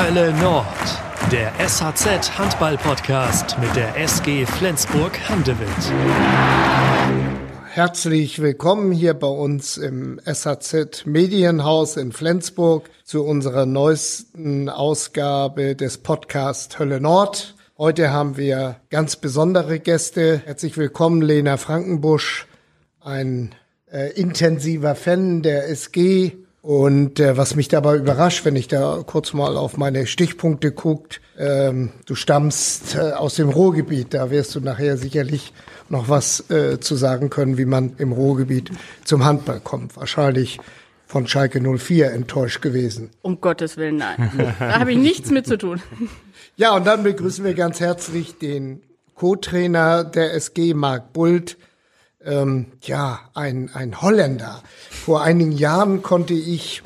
Hölle Nord, der SHZ Handball Podcast mit der SG Flensburg Handewitt. Herzlich willkommen hier bei uns im SHZ Medienhaus in Flensburg zu unserer neuesten Ausgabe des Podcasts Hölle Nord. Heute haben wir ganz besondere Gäste. Herzlich willkommen, Lena Frankenbusch, ein äh, intensiver Fan der SG. Und äh, was mich dabei überrascht, wenn ich da kurz mal auf meine Stichpunkte guckt, ähm, du stammst äh, aus dem Ruhrgebiet, da wirst du nachher sicherlich noch was äh, zu sagen können, wie man im Ruhrgebiet zum Handball kommt. Wahrscheinlich von Schalke 04 enttäuscht gewesen. Um Gottes Willen, nein. da habe ich nichts mit zu tun. Ja, und dann begrüßen wir ganz herzlich den Co-Trainer der SG, Marc Bult. Ähm, ja, ein, ein Holländer. Vor einigen Jahren konnte ich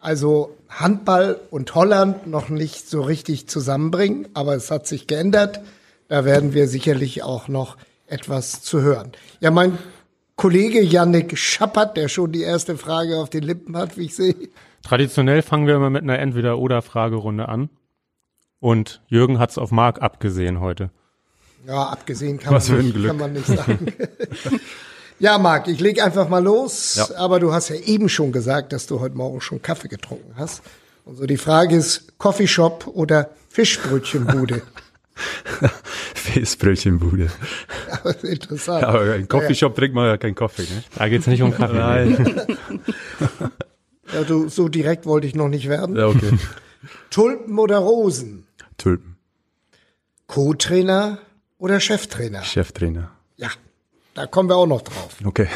also Handball und Holland noch nicht so richtig zusammenbringen, aber es hat sich geändert. Da werden wir sicherlich auch noch etwas zu hören. Ja, mein Kollege Yannick Schappert, der schon die erste Frage auf den Lippen hat, wie ich sehe. Traditionell fangen wir immer mit einer Entweder-Oder-Fragerunde an. Und Jürgen hat's auf Marc abgesehen heute. Ja, abgesehen kann, man nicht, kann man nicht sagen. ja, Marc, ich leg einfach mal los. Ja. Aber du hast ja eben schon gesagt, dass du heute Morgen schon Kaffee getrunken hast. Und so die Frage ist, Coffeeshop oder Fischbrötchenbude? Fischbrötchenbude. Ja, interessant. Ja, aber im Coffeeshop ja. trinkt man ja keinen Kaffee, ne? Da geht's nicht um Kaffee. Nein. ja, du, so direkt wollte ich noch nicht werden. Ja, okay. Tulpen oder Rosen? Tulpen. Co-Trainer oder Cheftrainer? Cheftrainer. Ja, da kommen wir auch noch drauf. Okay.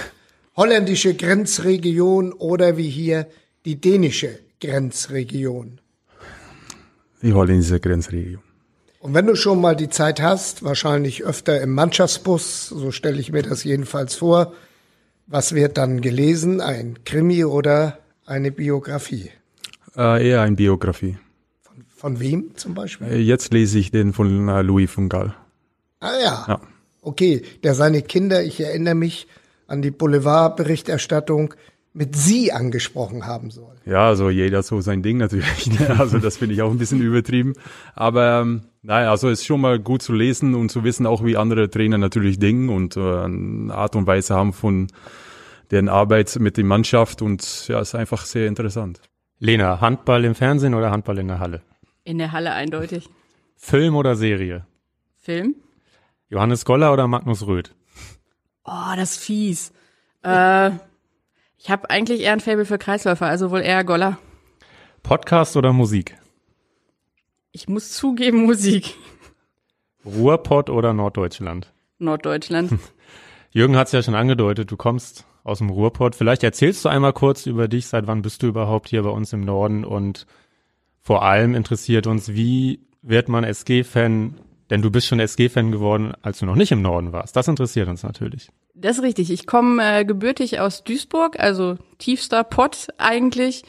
Holländische Grenzregion oder wie hier die dänische Grenzregion? Die holländische Grenzregion. Und wenn du schon mal die Zeit hast, wahrscheinlich öfter im Mannschaftsbus, so stelle ich mir das jedenfalls vor, was wird dann gelesen? Ein Krimi oder eine Biografie? Äh, eher eine Biografie. Von, von wem zum Beispiel? Äh, jetzt lese ich den von Louis von Gaal. Ah ja. ja. Okay, der seine Kinder, ich erinnere mich an die Boulevardberichterstattung, mit Sie angesprochen haben soll. Ja, also jeder so sein Ding natürlich. Ne? Also das finde ich auch ein bisschen übertrieben. Aber ähm, naja, also es ist schon mal gut zu lesen und zu wissen auch, wie andere Trainer natürlich denken und äh, eine Art und Weise haben von deren Arbeit mit der Mannschaft und ja, ist einfach sehr interessant. Lena, Handball im Fernsehen oder Handball in der Halle? In der Halle eindeutig. Film oder Serie? Film. Johannes Goller oder Magnus Röth? Oh, das ist fies. Äh, ich habe eigentlich eher ein Faible für Kreisläufer, also wohl eher Goller. Podcast oder Musik? Ich muss zugeben, Musik. Ruhrpott oder Norddeutschland? Norddeutschland. Jürgen hat es ja schon angedeutet, du kommst aus dem Ruhrpott. Vielleicht erzählst du einmal kurz über dich, seit wann bist du überhaupt hier bei uns im Norden und vor allem interessiert uns, wie wird man SG-Fan, denn du bist schon SG-Fan geworden, als du noch nicht im Norden warst. Das interessiert uns natürlich. Das ist richtig. Ich komme äh, gebürtig aus Duisburg, also tiefster Pott eigentlich.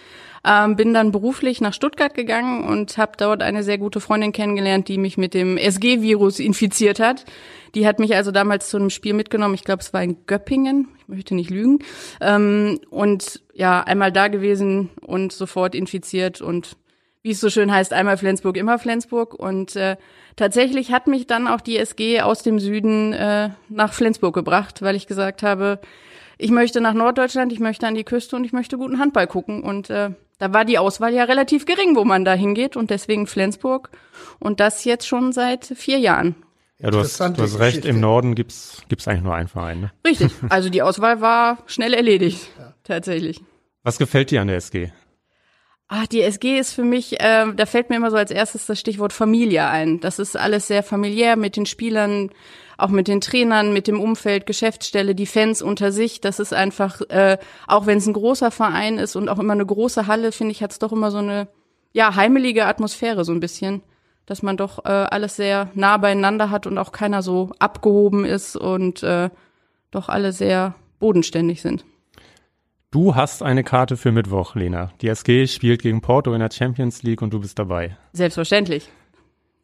Ähm, bin dann beruflich nach Stuttgart gegangen und habe dort eine sehr gute Freundin kennengelernt, die mich mit dem SG-Virus infiziert hat. Die hat mich also damals zu einem Spiel mitgenommen. Ich glaube, es war in Göppingen. Ich möchte nicht lügen. Ähm, und ja, einmal da gewesen und sofort infiziert und wie es so schön heißt, einmal Flensburg, immer Flensburg. Und äh, tatsächlich hat mich dann auch die SG aus dem Süden äh, nach Flensburg gebracht, weil ich gesagt habe, ich möchte nach Norddeutschland, ich möchte an die Küste und ich möchte guten Handball gucken. Und äh, da war die Auswahl ja relativ gering, wo man da hingeht und deswegen Flensburg. Und das jetzt schon seit vier Jahren. Ja, du hast, du hast recht, im Norden gibt's gibt's eigentlich nur einen Verein. Ne? Richtig, also die Auswahl war schnell erledigt, ja. tatsächlich. Was gefällt dir an der SG? Ah, die SG ist für mich, äh, da fällt mir immer so als erstes das Stichwort Familie ein. Das ist alles sehr familiär mit den Spielern, auch mit den Trainern, mit dem Umfeld, Geschäftsstelle, die Fans unter sich. Das ist einfach, äh, auch wenn es ein großer Verein ist und auch immer eine große Halle, finde ich, hat es doch immer so eine ja heimelige Atmosphäre so ein bisschen, dass man doch äh, alles sehr nah beieinander hat und auch keiner so abgehoben ist und äh, doch alle sehr bodenständig sind. Du hast eine Karte für Mittwoch, Lena. Die SG spielt gegen Porto in der Champions League und du bist dabei. Selbstverständlich.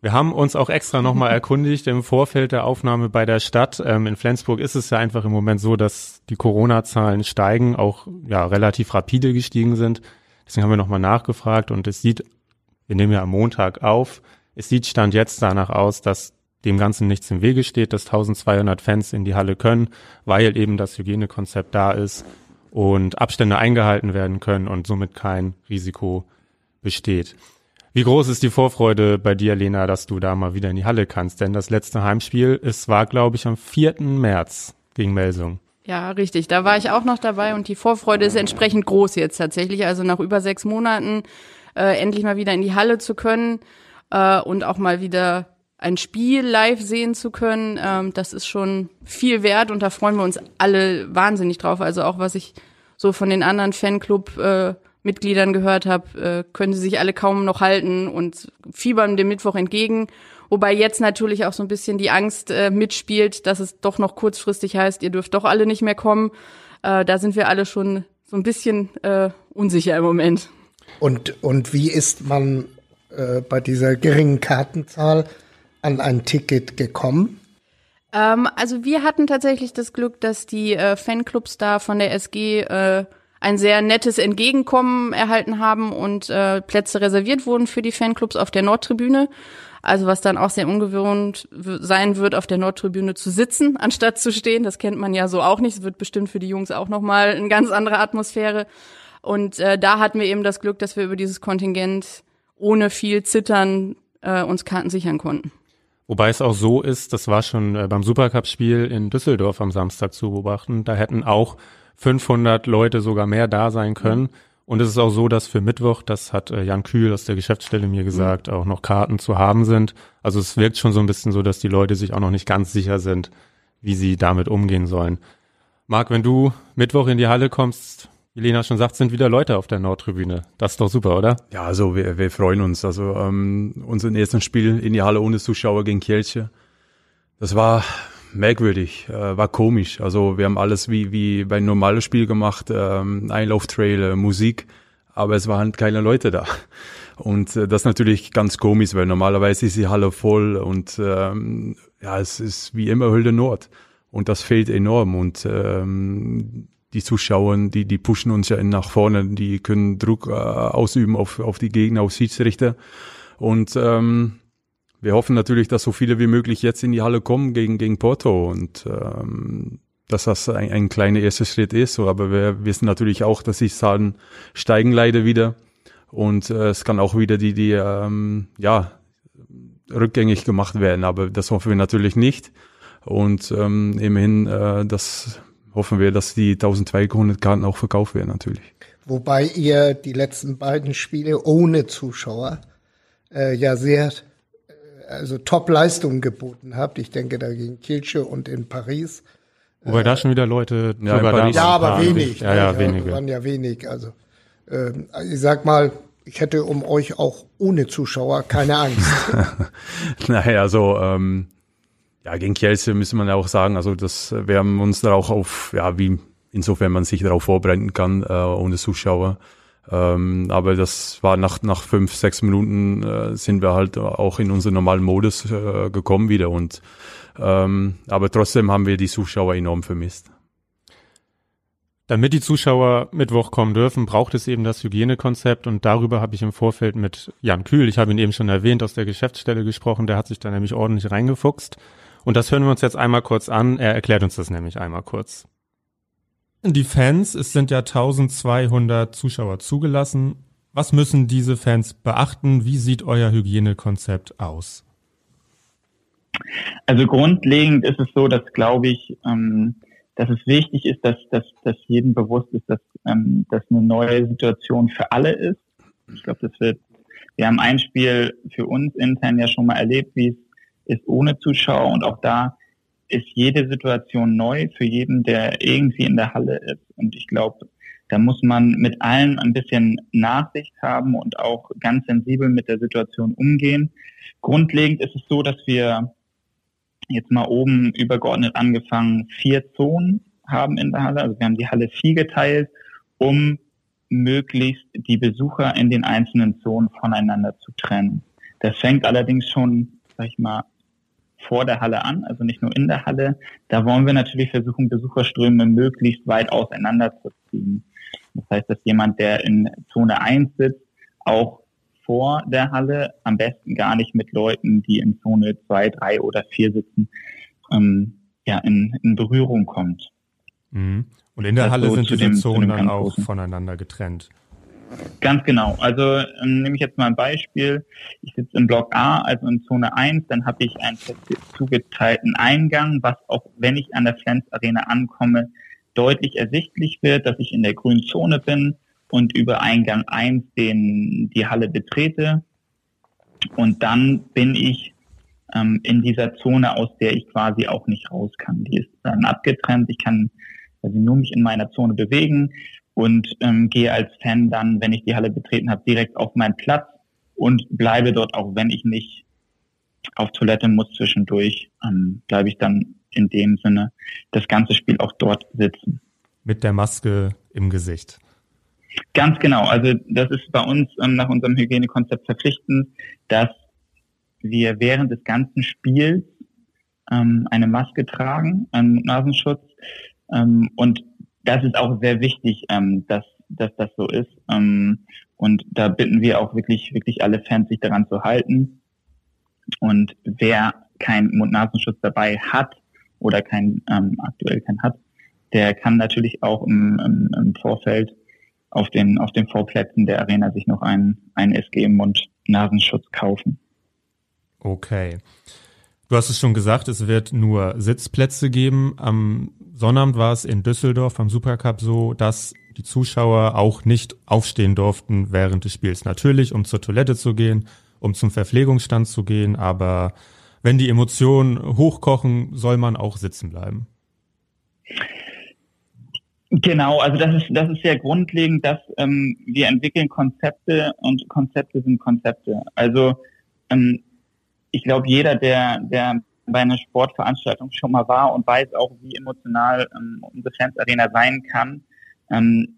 Wir haben uns auch extra nochmal erkundigt im Vorfeld der Aufnahme bei der Stadt. Ähm, in Flensburg ist es ja einfach im Moment so, dass die Corona-Zahlen steigen, auch ja relativ rapide gestiegen sind. Deswegen haben wir nochmal nachgefragt und es sieht Wir nehmen ja am Montag auf. Es sieht Stand jetzt danach aus, dass dem Ganzen nichts im Wege steht, dass 1200 Fans in die Halle können, weil eben das Hygienekonzept da ist und Abstände eingehalten werden können und somit kein Risiko besteht. Wie groß ist die Vorfreude bei dir, Lena, dass du da mal wieder in die Halle kannst? Denn das letzte Heimspiel, es war, glaube ich, am 4. März gegen Melsung. Ja, richtig. Da war ich auch noch dabei und die Vorfreude ist entsprechend groß jetzt tatsächlich. Also nach über sechs Monaten äh, endlich mal wieder in die Halle zu können äh, und auch mal wieder ein Spiel live sehen zu können, ähm, das ist schon viel wert und da freuen wir uns alle wahnsinnig drauf. Also auch was ich so von den anderen Fanclub-Mitgliedern äh, gehört habe, äh, können sie sich alle kaum noch halten und fiebern dem Mittwoch entgegen. Wobei jetzt natürlich auch so ein bisschen die Angst äh, mitspielt, dass es doch noch kurzfristig heißt, ihr dürft doch alle nicht mehr kommen. Äh, da sind wir alle schon so ein bisschen äh, unsicher im Moment. Und, und wie ist man äh, bei dieser geringen Kartenzahl an ein Ticket gekommen? Ähm, also wir hatten tatsächlich das Glück, dass die äh, Fanclubs da von der SG äh, ein sehr nettes Entgegenkommen erhalten haben und äh, Plätze reserviert wurden für die Fanclubs auf der Nordtribüne. Also was dann auch sehr ungewohnt sein wird, auf der Nordtribüne zu sitzen, anstatt zu stehen. Das kennt man ja so auch nicht. Es wird bestimmt für die Jungs auch nochmal eine ganz andere Atmosphäre. Und äh, da hatten wir eben das Glück, dass wir über dieses Kontingent ohne viel Zittern äh, uns Karten sichern konnten. Wobei es auch so ist, das war schon äh, beim Supercup-Spiel in Düsseldorf am Samstag zu beobachten, da hätten auch 500 Leute sogar mehr da sein können. Und es ist auch so, dass für Mittwoch, das hat äh, Jan Kühl aus der Geschäftsstelle mir gesagt, mhm. auch noch Karten zu haben sind. Also es wirkt schon so ein bisschen so, dass die Leute sich auch noch nicht ganz sicher sind, wie sie damit umgehen sollen. Marc, wenn du Mittwoch in die Halle kommst, wie Lena schon sagt, sind wieder Leute auf der Nordtribüne. Das ist doch super, oder? Ja, also wir, wir freuen uns. Also ähm, unser erstes Spiel in die Halle ohne Zuschauer gegen Kielce, das war merkwürdig, äh, war komisch. Also wir haben alles wie, wie bei einem normalen Spiel gemacht, ähm, Einlauftrail, äh, Musik, aber es waren keine Leute da. Und äh, das ist natürlich ganz komisch, weil normalerweise ist die Halle voll und ähm, ja, es ist wie immer Hülde Nord. Und das fehlt enorm. Und ähm, die Zuschauer, die, die pushen uns ja nach vorne, die können Druck äh, ausüben auf, auf die Gegner, auf Schiedsrichter. Und ähm, wir hoffen natürlich, dass so viele wie möglich jetzt in die Halle kommen gegen, gegen Porto und ähm, dass das ein, ein kleiner erster Schritt ist. Aber wir wissen natürlich auch, dass die Zahlen steigen leider wieder und äh, es kann auch wieder die, die ähm, ja, rückgängig gemacht werden. Aber das hoffen wir natürlich nicht. Und ähm, immerhin, äh, das hoffen wir, dass die 1200 Karten auch verkauft werden natürlich. Wobei ihr die letzten beiden Spiele ohne Zuschauer äh, ja sehr äh, also Top-Leistungen geboten habt. Ich denke da gegen Kielce und in Paris. Wobei äh, da schon wieder Leute ja, sogar da Ja, aber wenig. Ja, ja, ja, wenige. Waren ja wenig. Also äh, ich sag mal, ich hätte um euch auch ohne Zuschauer keine Angst. naja, so ähm, ja, gegen Kielce müssen man ja auch sagen, also das, wir haben uns da auch auf, ja, wie, insofern man sich darauf vorbereiten kann, äh, ohne Zuschauer. Ähm, aber das war nach, nach fünf, sechs Minuten äh, sind wir halt auch in unseren normalen Modus äh, gekommen wieder und ähm, aber trotzdem haben wir die Zuschauer enorm vermisst. Damit die Zuschauer Mittwoch kommen dürfen, braucht es eben das Hygienekonzept und darüber habe ich im Vorfeld mit Jan Kühl, ich habe ihn eben schon erwähnt, aus der Geschäftsstelle gesprochen, der hat sich da nämlich ordentlich reingefuchst. Und das hören wir uns jetzt einmal kurz an. Er erklärt uns das nämlich einmal kurz. Die Fans, es sind ja 1200 Zuschauer zugelassen. Was müssen diese Fans beachten? Wie sieht euer Hygienekonzept aus? Also grundlegend ist es so, dass glaube ich, ähm, dass es wichtig ist, dass, dass, dass jedem bewusst ist, dass ähm, das eine neue Situation für alle ist. Ich glaube, das wird, wir haben ein Spiel für uns intern ja schon mal erlebt, wie es ist ohne Zuschauer und auch da ist jede Situation neu für jeden, der irgendwie in der Halle ist. Und ich glaube, da muss man mit allen ein bisschen Nachsicht haben und auch ganz sensibel mit der Situation umgehen. Grundlegend ist es so, dass wir jetzt mal oben übergeordnet angefangen vier Zonen haben in der Halle. Also wir haben die Halle vier geteilt, um möglichst die Besucher in den einzelnen Zonen voneinander zu trennen. Das fängt allerdings schon, sag ich mal, vor der Halle an, also nicht nur in der Halle. Da wollen wir natürlich versuchen, Besucherströme möglichst weit auseinanderzuziehen. Das heißt, dass jemand, der in Zone 1 sitzt, auch vor der Halle, am besten gar nicht mit Leuten, die in Zone 2, 3 oder 4 sitzen, ähm, ja, in, in Berührung kommt. Mhm. Und in der Das Halle sind diese Zonen dann auch voneinander getrennt. Ganz genau. Also ähm, nehme ich jetzt mal ein Beispiel. Ich sitze im Block A, also in Zone 1, dann habe ich einen zugeteilten Eingang, was auch wenn ich an der Flens Arena ankomme, deutlich ersichtlich wird, dass ich in der grünen Zone bin und über Eingang 1 den, die Halle betrete. Und dann bin ich ähm, in dieser Zone, aus der ich quasi auch nicht raus kann. Die ist dann abgetrennt. Ich kann also nur mich in meiner Zone bewegen und ähm, gehe als Fan dann, wenn ich die Halle betreten habe, direkt auf meinen Platz und bleibe dort, auch wenn ich nicht auf Toilette muss zwischendurch, ähm, bleibe ich dann in dem Sinne das ganze Spiel auch dort sitzen. Mit der Maske im Gesicht. Ganz genau. Also das ist bei uns ähm, nach unserem Hygienekonzept verpflichtend, dass wir während des ganzen Spiels ähm, eine Maske tragen, einen Nasenschutz. Ähm, und das ist auch sehr wichtig, ähm, dass, dass das so ist. Ähm, und da bitten wir auch wirklich, wirklich alle Fans, sich daran zu halten. Und wer keinen Mund-Nasenschutz dabei hat oder kein, ähm, aktuell keinen hat, der kann natürlich auch im, im, im Vorfeld auf den, auf den Vorplätzen der Arena sich noch einen, einen SG-Mund-Nasenschutz kaufen. Okay. Du hast es schon gesagt, es wird nur Sitzplätze geben. Am Sonnabend war es in Düsseldorf am Supercup so, dass die Zuschauer auch nicht aufstehen durften während des Spiels. Natürlich, um zur Toilette zu gehen, um zum Verpflegungsstand zu gehen, aber wenn die Emotionen hochkochen, soll man auch sitzen bleiben. Genau, also das ist das ist sehr grundlegend, dass ähm, wir entwickeln Konzepte und Konzepte sind Konzepte. Also ähm, ich glaube, jeder, der der bei einer Sportveranstaltung schon mal war und weiß auch, wie emotional ähm, unsere Fans-Arena sein kann. Ähm,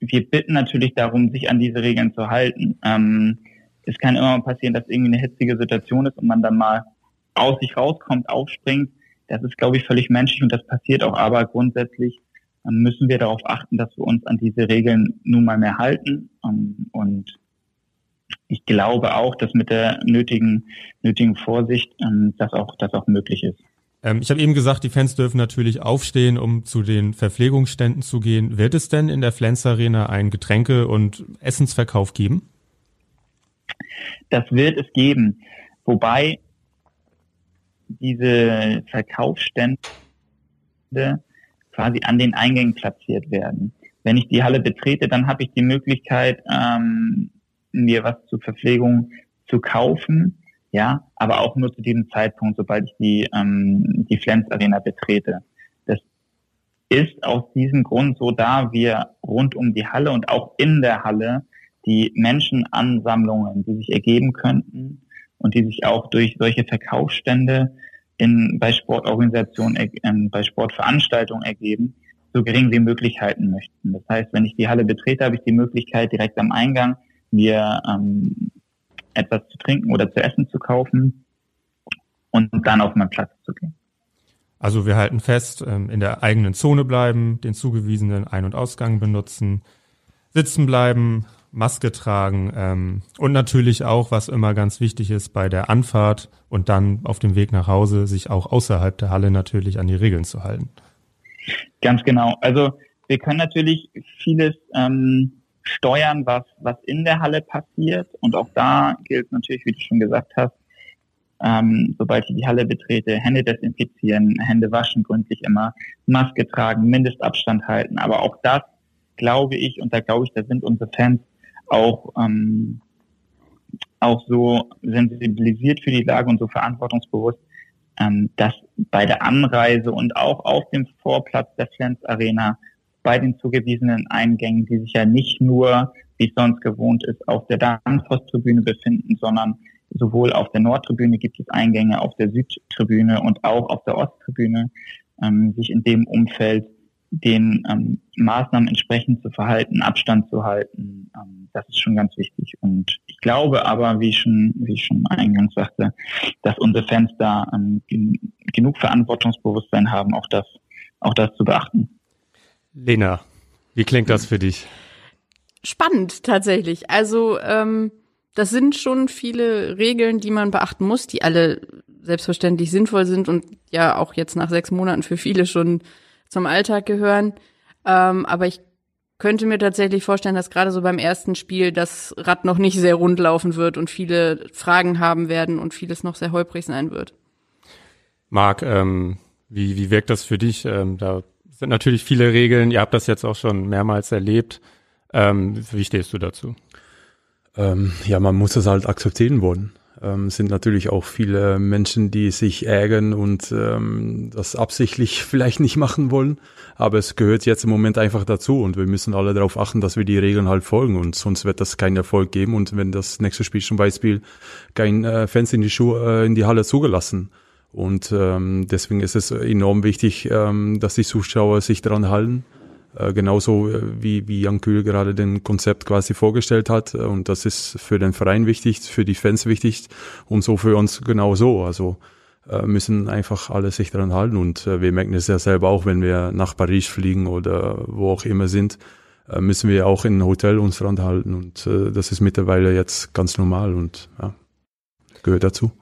wir bitten natürlich darum, sich an diese Regeln zu halten. Ähm, es kann immer mal passieren, dass irgendwie eine hitzige Situation ist und man dann mal aus sich rauskommt, aufspringt. Das ist, glaube ich, völlig menschlich und das passiert auch. Aber grundsätzlich ähm, müssen wir darauf achten, dass wir uns an diese Regeln nun mal mehr halten. Ähm, und ich glaube auch, dass mit der nötigen, nötigen Vorsicht ähm, das auch, das auch möglich ist. Ähm, ich habe eben gesagt, die Fans dürfen natürlich aufstehen, um zu den Verpflegungsständen zu gehen. Wird es denn in der Flens Arena einen Getränke- und Essensverkauf geben? Das wird es geben. Wobei diese Verkaufsstände quasi an den Eingängen platziert werden. Wenn ich die Halle betrete, dann habe ich die Möglichkeit, ähm, mir was zur Verpflegung zu kaufen, ja, aber auch nur zu diesem Zeitpunkt, sobald ich die ähm, die Flens Arena betrete. Das ist aus diesem Grund so, da wir rund um die Halle und auch in der Halle die Menschenansammlungen, die sich ergeben könnten und die sich auch durch solche Verkaufsstände in, bei Sportorganisationen, äh, bei Sportveranstaltungen ergeben, so gering wie möglich halten möchten. Das heißt, wenn ich die Halle betrete, habe ich die Möglichkeit, direkt am Eingang mir ähm, etwas zu trinken oder zu essen zu kaufen und dann auf meinen Platz zu gehen. Also wir halten fest, ähm, in der eigenen Zone bleiben, den zugewiesenen Ein- und Ausgang benutzen, sitzen bleiben, Maske tragen ähm, und natürlich auch, was immer ganz wichtig ist, bei der Anfahrt und dann auf dem Weg nach Hause, sich auch außerhalb der Halle natürlich an die Regeln zu halten. Ganz genau. Also wir können natürlich vieles ähm, steuern, was, was in der Halle passiert. Und auch da gilt natürlich, wie du schon gesagt hast, ähm, sobald ich die Halle betrete, Hände desinfizieren, Hände waschen gründlich immer, Maske tragen, Mindestabstand halten. Aber auch das glaube ich, und da glaube ich, da sind unsere Fans auch, ähm, auch so sensibilisiert für die Lage und so verantwortungsbewusst, ähm, dass bei der Anreise und auch auf dem Vorplatz der Flens Arena bei den zugewiesenen Eingängen, die sich ja nicht nur, wie es sonst gewohnt ist, auf der Danfoss-Tribüne befinden, sondern sowohl auf der Nordtribüne gibt es Eingänge, auf der Südtribüne und auch auf der Osttribüne, ähm, sich in dem Umfeld den ähm, Maßnahmen entsprechend zu verhalten, Abstand zu halten, ähm, das ist schon ganz wichtig. Und ich glaube aber, wie ich schon, wie ich schon eingangs sagte, dass unsere Fans da ähm, gen genug Verantwortungsbewusstsein haben, auch das, auch das zu beachten. Lena, wie klingt das für dich? Spannend tatsächlich. Also ähm, das sind schon viele Regeln, die man beachten muss, die alle selbstverständlich sinnvoll sind und ja auch jetzt nach sechs Monaten für viele schon zum Alltag gehören. Ähm, aber ich könnte mir tatsächlich vorstellen, dass gerade so beim ersten Spiel das Rad noch nicht sehr rund laufen wird und viele Fragen haben werden und vieles noch sehr holprig sein wird. Marc, ähm, wie, wie wirkt das für dich? Ähm, da sind natürlich viele Regeln. Ihr habt das jetzt auch schon mehrmals erlebt. Ähm, wie stehst du dazu? Ähm, ja, man muss das halt akzeptieren wollen. Ähm, sind natürlich auch viele Menschen, die sich ärgern und ähm, das absichtlich vielleicht nicht machen wollen. Aber es gehört jetzt im Moment einfach dazu und wir müssen alle darauf achten, dass wir die Regeln halt folgen und sonst wird das keinen Erfolg geben und wenn das nächste Spiel zum Beispiel kein äh, Fans in die Schuhe äh, in die Halle zugelassen. Und ähm, deswegen ist es enorm wichtig, ähm, dass die Zuschauer sich daran halten äh, genauso äh, wie, wie Jan Kühl gerade den Konzept quasi vorgestellt hat. Äh, und das ist für den Verein wichtig, für die Fans wichtig und so für uns genauso. Also müssen einfach alle sich daran halten. Und wir merken es ja selber auch, wenn wir nach Paris fliegen oder wo auch immer sind, müssen wir auch in ein Hotel uns daran halten. Und das ist mittlerweile jetzt ganz normal und ja, gehört dazu.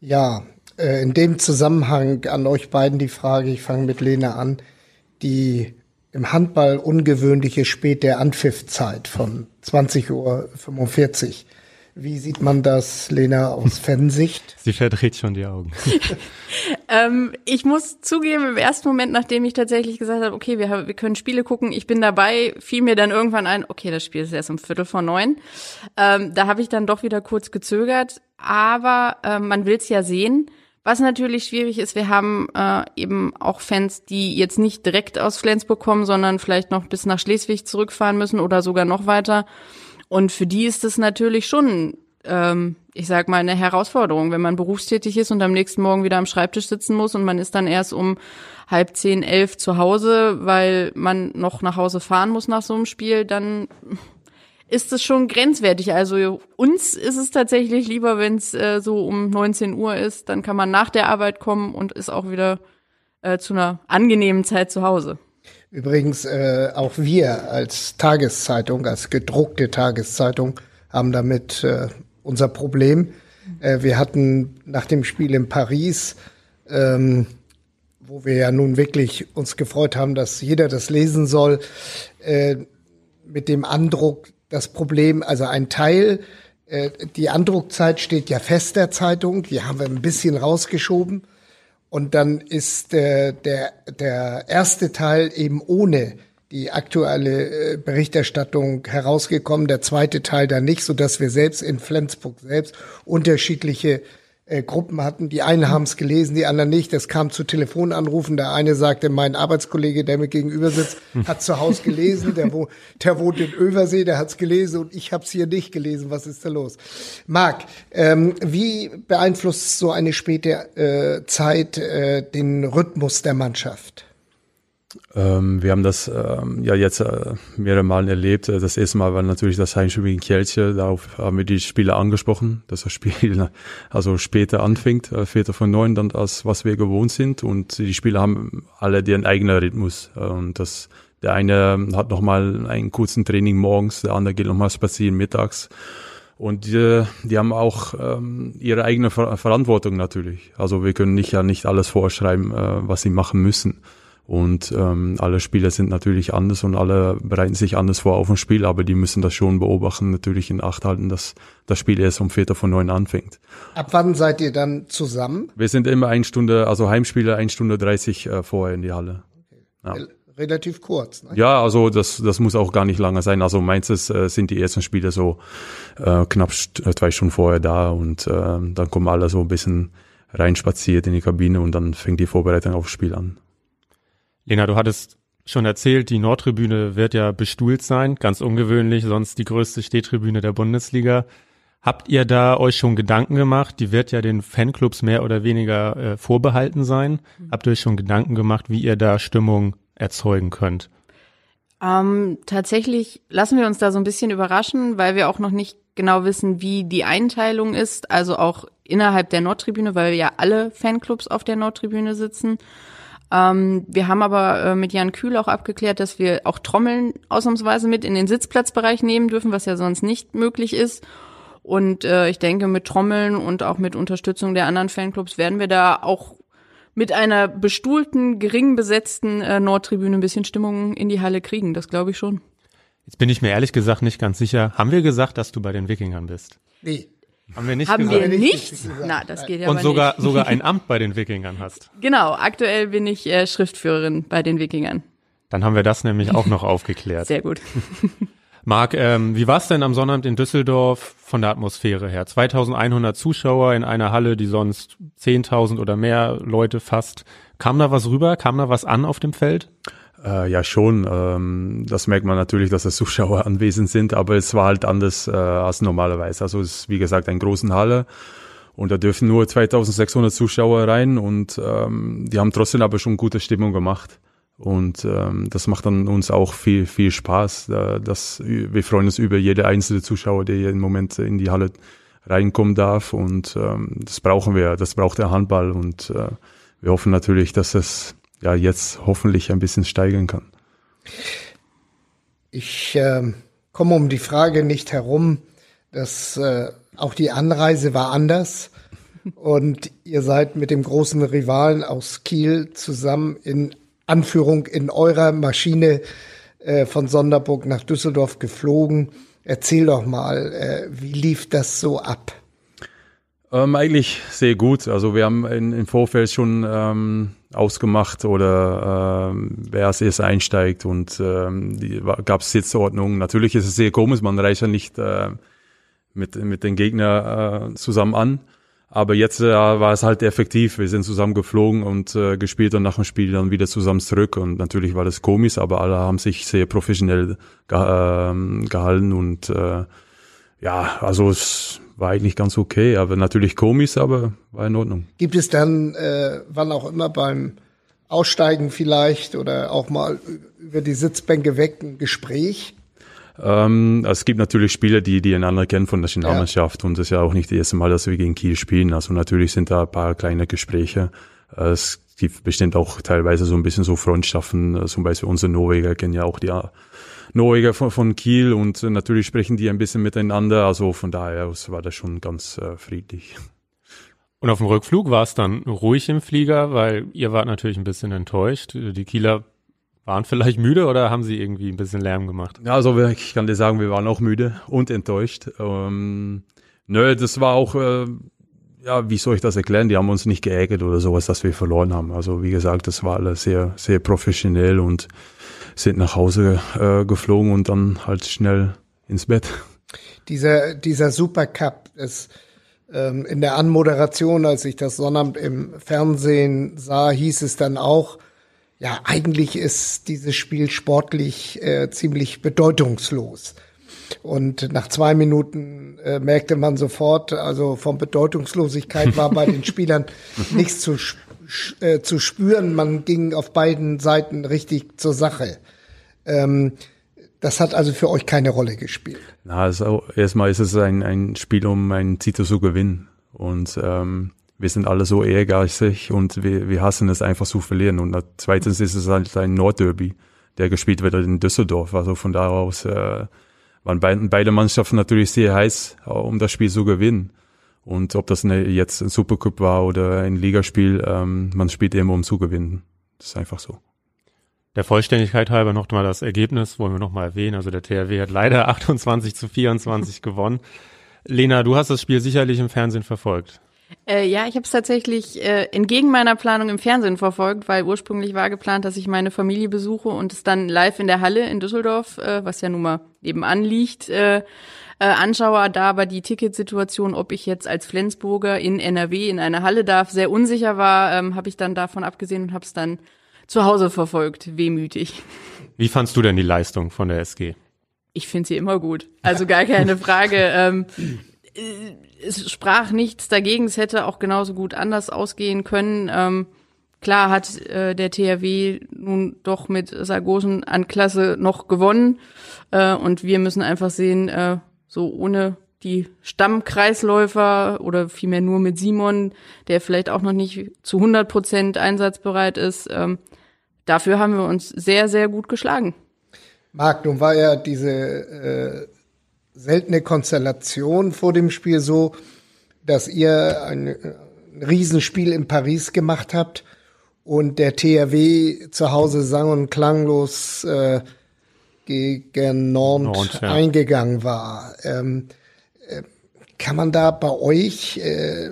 Ja, in dem Zusammenhang an euch beiden die Frage, ich fange mit Lena an, die im Handball ungewöhnliche späte Anpfiffzeit von 20.45 Uhr. Wie sieht man das, Lena, aus Fansicht? Sie verdreht schon die Augen. ähm, ich muss zugeben, im ersten Moment, nachdem ich tatsächlich gesagt habe, okay, wir, haben, wir können Spiele gucken, ich bin dabei, fiel mir dann irgendwann ein, okay, das Spiel ist erst um Viertel vor neun. Ähm, da habe ich dann doch wieder kurz gezögert, aber äh, man will es ja sehen. Was natürlich schwierig ist, wir haben äh, eben auch Fans, die jetzt nicht direkt aus Flensburg kommen, sondern vielleicht noch bis nach Schleswig zurückfahren müssen oder sogar noch weiter. Und für die ist es natürlich schon, ähm, ich sag mal, eine Herausforderung, wenn man berufstätig ist und am nächsten Morgen wieder am Schreibtisch sitzen muss und man ist dann erst um halb zehn, elf zu Hause, weil man noch nach Hause fahren muss nach so einem Spiel, dann ist es schon grenzwertig. Also uns ist es tatsächlich lieber, wenn es äh, so um 19 Uhr ist, dann kann man nach der Arbeit kommen und ist auch wieder äh, zu einer angenehmen Zeit zu Hause. Übrigens, äh, auch wir als Tageszeitung, als gedruckte Tageszeitung, haben damit äh, unser Problem. Äh, wir hatten nach dem Spiel in Paris, ähm, wo wir ja nun wirklich uns gefreut haben, dass jeder das lesen soll, äh, mit dem Andruck, das Problem, also ein Teil, äh, die Andruckzeit steht ja fest der Zeitung, die haben wir ein bisschen rausgeschoben. Und dann ist äh, der, der erste Teil eben ohne die aktuelle äh, Berichterstattung herausgekommen, der zweite Teil dann nicht, so dass wir selbst in Flensburg selbst unterschiedliche äh, Gruppen hatten. Die einen haben es gelesen, die anderen nicht. Das kam zu Telefonanrufen. Der eine sagte, mein Arbeitskollege, der mir gegenüber sitzt, hat zu Hause gelesen. Der, wo, der wohnt in Översee, der hat es gelesen und ich habe es hier nicht gelesen. Was ist da los? Marc, ähm, wie beeinflusst so eine späte äh, Zeit äh, den Rhythmus der Mannschaft? Ähm, wir haben das ähm, ja jetzt äh, mehrere Mal erlebt. Äh, das erste Mal war natürlich das Heimspiel gegen Kielce. Darauf haben wir die Spieler angesprochen, dass das Spiel also später anfängt, äh, Viertel von neun, dann als was wir gewohnt sind. Und die Spieler haben alle ihren eigenen Rhythmus. Äh, und das, der eine hat nochmal einen kurzen Training morgens, der andere geht nochmal spazieren mittags. Und die, die haben auch ähm, ihre eigene Ver Verantwortung natürlich. Also wir können nicht ja nicht alles vorschreiben, äh, was sie machen müssen. Und ähm, alle Spieler sind natürlich anders und alle bereiten sich anders vor auf ein Spiel, aber die müssen das schon beobachten, natürlich in Acht halten, dass das Spiel erst um Viertel von neun anfängt. Ab wann seid ihr dann zusammen? Wir sind immer eine Stunde, also Heimspiele eine Stunde dreißig äh, vorher in die Halle. Okay. Ja. Relativ kurz. Ne? Ja, also das, das muss auch gar nicht lange sein. Also meistens äh, sind die ersten Spiele so äh, knapp äh, zwei Stunden vorher da und äh, dann kommen alle so ein bisschen reinspaziert in die Kabine und dann fängt die Vorbereitung aufs Spiel an. Lena, du hattest schon erzählt, die Nordtribüne wird ja bestuhlt sein, ganz ungewöhnlich, sonst die größte Stehtribüne der Bundesliga. Habt ihr da euch schon Gedanken gemacht? Die wird ja den Fanclubs mehr oder weniger äh, vorbehalten sein. Mhm. Habt ihr euch schon Gedanken gemacht, wie ihr da Stimmung erzeugen könnt? Ähm, tatsächlich lassen wir uns da so ein bisschen überraschen, weil wir auch noch nicht genau wissen, wie die Einteilung ist. Also auch innerhalb der Nordtribüne, weil ja alle Fanclubs auf der Nordtribüne sitzen. Ähm, wir haben aber äh, mit Jan Kühl auch abgeklärt, dass wir auch Trommeln ausnahmsweise mit in den Sitzplatzbereich nehmen dürfen, was ja sonst nicht möglich ist. Und äh, ich denke, mit Trommeln und auch mit Unterstützung der anderen Fanclubs werden wir da auch mit einer bestuhlten, gering besetzten äh, Nordtribüne ein bisschen Stimmung in die Halle kriegen. Das glaube ich schon. Jetzt bin ich mir ehrlich gesagt nicht ganz sicher. Haben wir gesagt, dass du bei den Wikingern bist? Nee. Haben wir nicht Haben gesagt. wir Nicht. Na, das geht ja Und aber sogar, nicht. sogar ein Amt bei den Wikingern hast. Genau, aktuell bin ich äh, Schriftführerin bei den Wikingern. Dann haben wir das nämlich auch noch aufgeklärt. Sehr gut. Marc, ähm, wie war es denn am Sonnabend in Düsseldorf von der Atmosphäre her? 2100 Zuschauer in einer Halle, die sonst 10.000 oder mehr Leute fasst. Kam da was rüber? Kam da was an auf dem Feld? Äh, ja, schon. Ähm, das merkt man natürlich, dass es Zuschauer anwesend sind, aber es war halt anders äh, als normalerweise. Also es ist, wie gesagt, eine große Halle und da dürfen nur 2600 Zuschauer rein und ähm, die haben trotzdem aber schon gute Stimmung gemacht. Und ähm, das macht dann uns auch viel, viel Spaß. Äh, dass, wir freuen uns über jede einzelne Zuschauer, der im Moment in die Halle reinkommen darf. Und ähm, das brauchen wir, das braucht der Handball. Und äh, wir hoffen natürlich, dass es ja jetzt hoffentlich ein bisschen steigern kann. Ich äh, komme um die Frage nicht herum, dass äh, auch die Anreise war anders. Und ihr seid mit dem großen Rivalen aus Kiel zusammen in Anführung in eurer Maschine äh, von Sonderburg nach Düsseldorf geflogen. Erzähl doch mal, äh, wie lief das so ab? Ähm, eigentlich sehr gut. Also wir haben in, im Vorfeld schon ähm, ausgemacht oder ähm, wer als erstes einsteigt und ähm, gab es Sitzordnung. Natürlich ist es sehr komisch, man reist ja nicht äh, mit, mit den Gegner äh, zusammen an. Aber jetzt äh, war es halt effektiv. Wir sind zusammen geflogen und äh, gespielt und nach dem Spiel dann wieder zusammen zurück. Und natürlich war das komisch, aber alle haben sich sehr professionell ge äh, gehalten und äh, ja, also es war eigentlich ganz okay, aber natürlich komisch, aber war in Ordnung. Gibt es dann, äh, wann auch immer beim Aussteigen vielleicht oder auch mal über die Sitzbänke weg ein Gespräch? Ähm, es gibt natürlich Spieler, die, die einander kennen von der Nationalmannschaft ja. und es ist ja auch nicht das erste Mal, dass wir gegen Kiel spielen. Also natürlich sind da ein paar kleine Gespräche. Es gibt bestimmt auch teilweise so ein bisschen so Freundschaften. Zum Beispiel unsere Norweger kennen ja auch die Norweger von, von Kiel und natürlich sprechen die ein bisschen miteinander. Also von daher war das schon ganz äh, friedlich. Und auf dem Rückflug war es dann ruhig im Flieger, weil ihr wart natürlich ein bisschen enttäuscht. Die Kieler waren vielleicht müde oder haben sie irgendwie ein bisschen Lärm gemacht? Ja, also ich kann dir sagen, wir waren auch müde und enttäuscht. Ähm, nö, das war auch, äh, ja, wie soll ich das erklären? Die haben uns nicht geärgert oder sowas, dass wir verloren haben. Also wie gesagt, das war alles sehr, sehr professionell und sind nach Hause äh, geflogen und dann halt schnell ins Bett. Dieser, dieser Supercup ist ähm, in der Anmoderation, als ich das Sonnabend im Fernsehen sah, hieß es dann auch, ja, eigentlich ist dieses Spiel sportlich äh, ziemlich bedeutungslos. Und nach zwei Minuten äh, merkte man sofort, also von Bedeutungslosigkeit war bei den Spielern nichts zu, äh, zu spüren. Man ging auf beiden Seiten richtig zur Sache. Ähm, das hat also für euch keine Rolle gespielt. Na, also erstmal ist es ein, ein Spiel, um einen Titel zu gewinnen. Und ähm, wir sind alle so ehrgeizig und wir, wir hassen es einfach zu verlieren. Und zweitens ist es halt ein Nordderby, der gespielt wird in Düsseldorf. Also von da aus äh, waren beide, beide Mannschaften natürlich sehr heiß, um das Spiel zu gewinnen. Und ob das eine, jetzt ein Supercup war oder ein Ligaspiel, ähm, man spielt immer um zu gewinnen. Das ist einfach so. Der Vollständigkeit halber noch mal das Ergebnis, wollen wir noch mal erwähnen. Also der THW hat leider 28 zu 24 gewonnen. Lena, du hast das Spiel sicherlich im Fernsehen verfolgt. Äh, ja, ich habe es tatsächlich äh, entgegen meiner Planung im Fernsehen verfolgt, weil ursprünglich war geplant, dass ich meine Familie besuche und es dann live in der Halle in Düsseldorf, äh, was ja nun mal nebenan liegt, äh, äh, anschaue. Da aber die Ticketsituation, ob ich jetzt als Flensburger in NRW in eine Halle darf, sehr unsicher war, ähm, habe ich dann davon abgesehen und habe es dann zu Hause verfolgt, wehmütig. Wie fandst du denn die Leistung von der SG? Ich finde sie immer gut. Also gar keine Frage. ähm, es sprach nichts dagegen. Es hätte auch genauso gut anders ausgehen können. Ähm, klar hat äh, der THW nun doch mit Sargosen an Klasse noch gewonnen. Äh, und wir müssen einfach sehen, äh, so ohne die Stammkreisläufer oder vielmehr nur mit Simon, der vielleicht auch noch nicht zu 100 Prozent einsatzbereit ist. Ähm, dafür haben wir uns sehr, sehr gut geschlagen. Marc, nun war ja diese äh, seltene Konstellation vor dem Spiel so, dass ihr ein, ein Riesenspiel in Paris gemacht habt und der THW zu Hause sang- und klanglos äh, gegen Nantes, Nantes ja. eingegangen war. Ähm, äh, kann man da bei euch äh,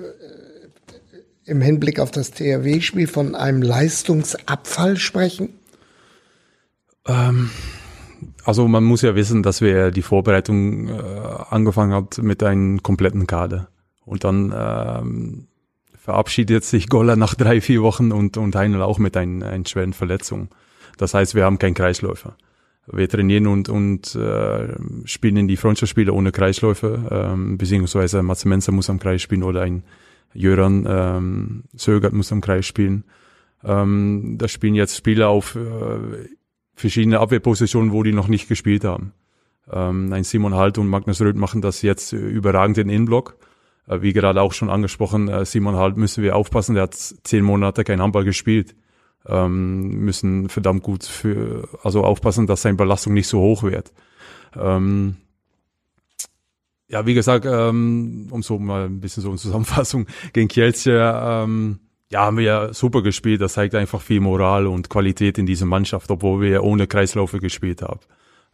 im Hinblick auf das THW-Spiel von einem Leistungsabfall sprechen? Ähm, also man muss ja wissen, dass wir die Vorbereitung äh, angefangen hat mit einem kompletten Kader. Und dann ähm, verabschiedet sich Goller nach drei, vier Wochen und, und Heinl auch mit einer, einer schweren Verletzung. Das heißt, wir haben keinen Kreisläufer. Wir trainieren und, und äh, spielen in die Freundschaftsspiele ohne Kreisläufer, ähm, beziehungsweise Mats Menzer muss am Kreis spielen oder ein Jöran ähm, Sögert muss am Kreis spielen. Ähm, da spielen jetzt Spieler auf äh, verschiedene Abwehrpositionen, wo die noch nicht gespielt haben. Ähm, ein Simon Halt und Magnus Röth machen das jetzt überragend in Innenblock. Äh, wie gerade auch schon angesprochen, äh, Simon Halt müssen wir aufpassen, der hat zehn Monate kein Handball gespielt. Ähm, müssen verdammt gut für, also aufpassen, dass seine Belastung nicht so hoch wird. Ähm, ja, wie gesagt, ähm, um so mal ein bisschen so eine Zusammenfassung gegen Kielce, ähm, ja, haben wir ja super gespielt. Das zeigt einfach viel Moral und Qualität in dieser Mannschaft, obwohl wir ohne Kreisläufe gespielt haben.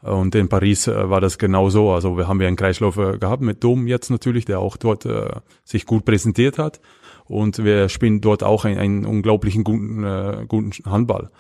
Und in Paris äh, war das genau so. Also wir haben ja einen Kreisläufer gehabt mit Dom jetzt natürlich, der auch dort äh, sich gut präsentiert hat. Und wir spielen dort auch einen, einen unglaublichen guten, äh, guten Handball.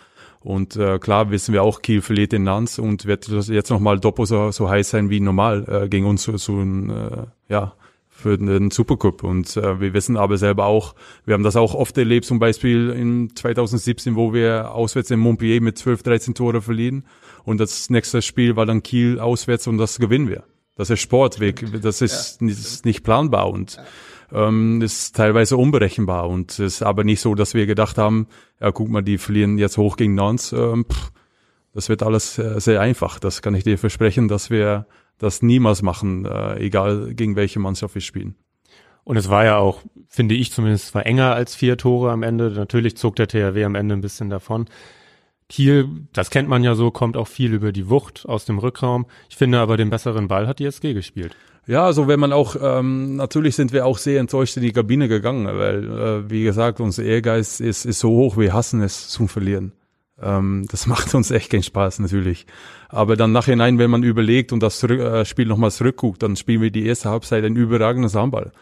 Und äh, klar wissen wir auch, Kiel verliert den Nanz und wird das jetzt nochmal doppelt so, so heiß sein wie normal äh, gegen uns so, so ein, äh, ja, für den Supercup. Und äh, wir wissen aber selber auch, wir haben das auch oft erlebt, zum Beispiel in 2017, wo wir auswärts in Montpellier mit 12, 13 Tore verlieren. Und das nächste Spiel war dann Kiel auswärts und das gewinnen wir. Das ist Sportweg, das ist, ja. ist nicht planbar und ja. Ähm, ist teilweise unberechenbar. Und es ist aber nicht so, dass wir gedacht haben, ja guck mal, die verlieren jetzt hoch gegen Nantes. Ähm, pff, das wird alles äh, sehr einfach. Das kann ich dir versprechen, dass wir das niemals machen, äh, egal gegen welche Mannschaft wir spielen. Und es war ja auch, finde ich zumindest, war enger als vier Tore am Ende. Natürlich zog der THW am Ende ein bisschen davon. Kiel, das kennt man ja so, kommt auch viel über die Wucht aus dem Rückraum. Ich finde aber den besseren Ball hat die SG gespielt. Ja, also wenn man auch, ähm, natürlich sind wir auch sehr enttäuscht in die Kabine gegangen, weil, äh, wie gesagt, unser Ehrgeiz ist, ist so hoch, wir hassen es zum Verlieren. Ähm, das macht uns echt keinen Spaß, natürlich. Aber dann nachhinein, wenn man überlegt und das äh, Spiel nochmal zurückguckt, dann spielen wir die erste Halbzeit ein überragendes Handball.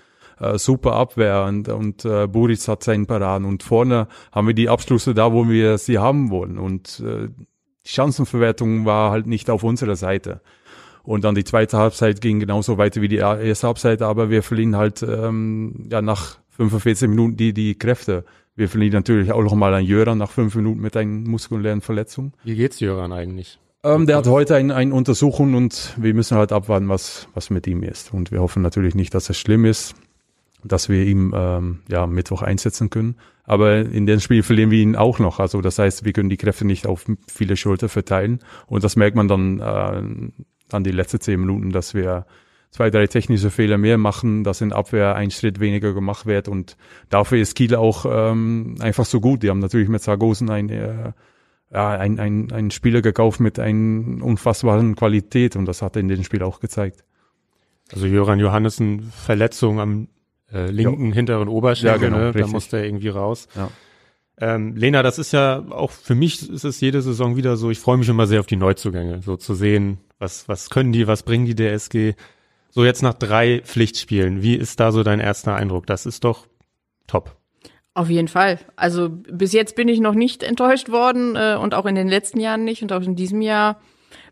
Äh, super Abwehr und, und äh, Buritz hat seinen Paraden und vorne haben wir die Abschlüsse da, wo wir sie haben wollen und äh, die Chancenverwertung war halt nicht auf unserer Seite. Und dann die zweite Halbzeit ging genauso weiter wie die erste Halbzeit, aber wir verlieren halt ähm, ja nach 45 Minuten die, die Kräfte. Wir verlieren natürlich auch noch mal an Jöran nach fünf Minuten mit einer muskulären Verletzung. Wie geht's Jöran eigentlich? Ähm, der hat heute eine ein Untersuchung und wir müssen halt abwarten, was, was mit ihm ist. Und wir hoffen natürlich nicht, dass es schlimm ist dass wir ihn ähm, ja Mittwoch einsetzen können. Aber in dem Spiel verlieren wir ihn auch noch. Also das heißt, wir können die Kräfte nicht auf viele Schulter verteilen. Und das merkt man dann äh, an die letzten zehn Minuten, dass wir zwei, drei technische Fehler mehr machen, dass in Abwehr ein Schritt weniger gemacht wird. Und dafür ist Kiel auch ähm, einfach so gut. Die haben natürlich mit Sargosen ein, äh, ja, ein, ein, ein Spieler gekauft mit einer unfassbaren Qualität und das hat er in dem Spiel auch gezeigt. Also Jöran Johannessen Verletzung am äh, linken jo. hinteren Oberschenkel, ja, genau, ne? da musste er irgendwie raus. Ja. Ähm, Lena, das ist ja auch für mich ist es jede Saison wieder so. Ich freue mich immer sehr auf die Neuzugänge, so zu sehen, was was können die, was bringen die der SG. So jetzt nach drei Pflichtspielen, wie ist da so dein erster Eindruck? Das ist doch top. Auf jeden Fall. Also bis jetzt bin ich noch nicht enttäuscht worden äh, und auch in den letzten Jahren nicht und auch in diesem Jahr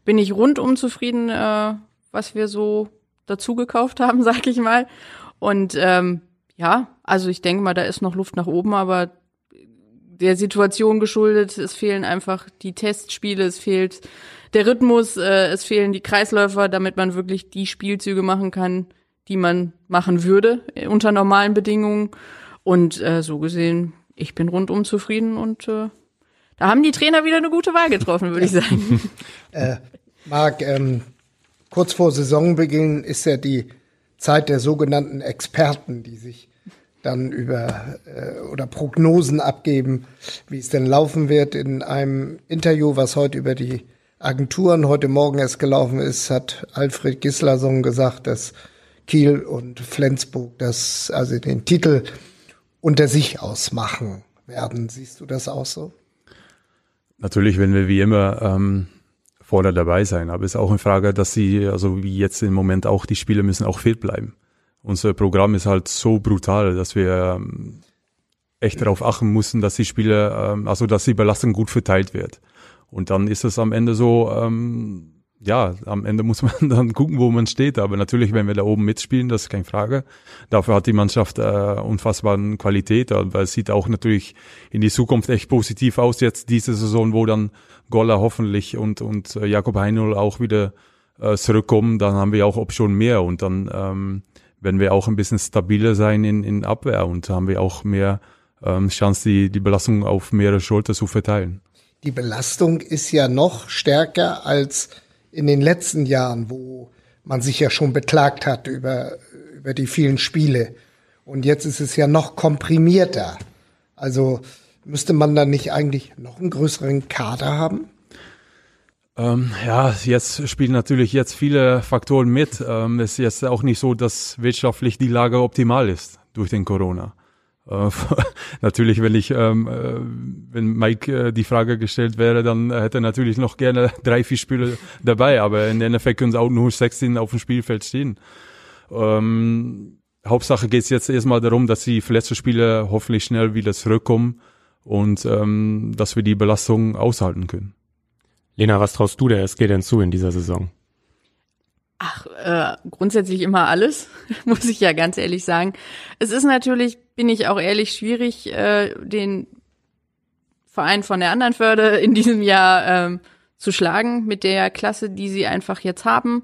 bin ich rundum zufrieden, äh, was wir so dazu gekauft haben, sag ich mal. Und ähm, ja, also ich denke mal, da ist noch Luft nach oben, aber der Situation geschuldet, es fehlen einfach die Testspiele, es fehlt der Rhythmus, äh, es fehlen die Kreisläufer, damit man wirklich die Spielzüge machen kann, die man machen würde äh, unter normalen Bedingungen. Und äh, so gesehen, ich bin rundum zufrieden und äh, da haben die Trainer wieder eine gute Wahl getroffen, würde ich sagen. äh, Marc, ähm, kurz vor Saisonbeginn ist ja die Zeit der sogenannten Experten, die sich dann über äh, oder Prognosen abgeben, wie es denn laufen wird. In einem Interview, was heute über die Agenturen heute Morgen erst gelaufen ist, hat Alfred Gislason gesagt, dass Kiel und Flensburg das, also den Titel unter sich ausmachen werden. Siehst du das auch so? Natürlich, wenn wir wie immer ähm, vorne dabei sein, aber es ist auch eine Frage, dass sie, also wie jetzt im Moment auch, die Spieler müssen auch fit bleiben. Unser Programm ist halt so brutal, dass wir ähm, echt darauf achten müssen, dass die Spieler, ähm, also dass die Belastung gut verteilt wird. Und dann ist es am Ende so, ähm, ja, am Ende muss man dann gucken, wo man steht. Aber natürlich, wenn wir da oben mitspielen, das ist keine Frage. Dafür hat die Mannschaft äh, unfassbare Qualität. Weil es sieht auch natürlich in die Zukunft echt positiv aus jetzt diese Saison, wo dann Goller hoffentlich und, und äh, Jakob Heinl auch wieder äh, zurückkommen. Dann haben wir auch Option mehr und dann ähm, werden wir auch ein bisschen stabiler sein in, in Abwehr und haben wir auch mehr ähm, Chance, die, die Belastung auf mehrere Schulter zu verteilen die Belastung ist ja noch stärker als in den letzten Jahren, wo man sich ja schon beklagt hat über, über die vielen Spiele. Und jetzt ist es ja noch komprimierter. Also müsste man dann nicht eigentlich noch einen größeren Kader haben? Ähm, ja, jetzt spielen natürlich jetzt viele Faktoren mit. Ähm, es ist jetzt auch nicht so, dass wirtschaftlich die Lage optimal ist durch den Corona. Äh, natürlich, wenn ich, ähm, äh, wenn Mike äh, die Frage gestellt wäre, dann hätte er natürlich noch gerne drei, vier Spiele dabei, aber in Endeffekt können sie auch nur 16 auf dem Spielfeld stehen. Ähm, Hauptsache geht es jetzt erstmal darum, dass die verletzten Spieler hoffentlich schnell wieder zurückkommen und ähm, dass wir die Belastung aushalten können. Lena, was traust du der SG denn zu in dieser Saison? Ach, äh, grundsätzlich immer alles, muss ich ja ganz ehrlich sagen. Es ist natürlich, bin ich auch ehrlich, schwierig, äh, den Verein von der anderen Förde in diesem Jahr ähm, zu schlagen mit der Klasse, die sie einfach jetzt haben.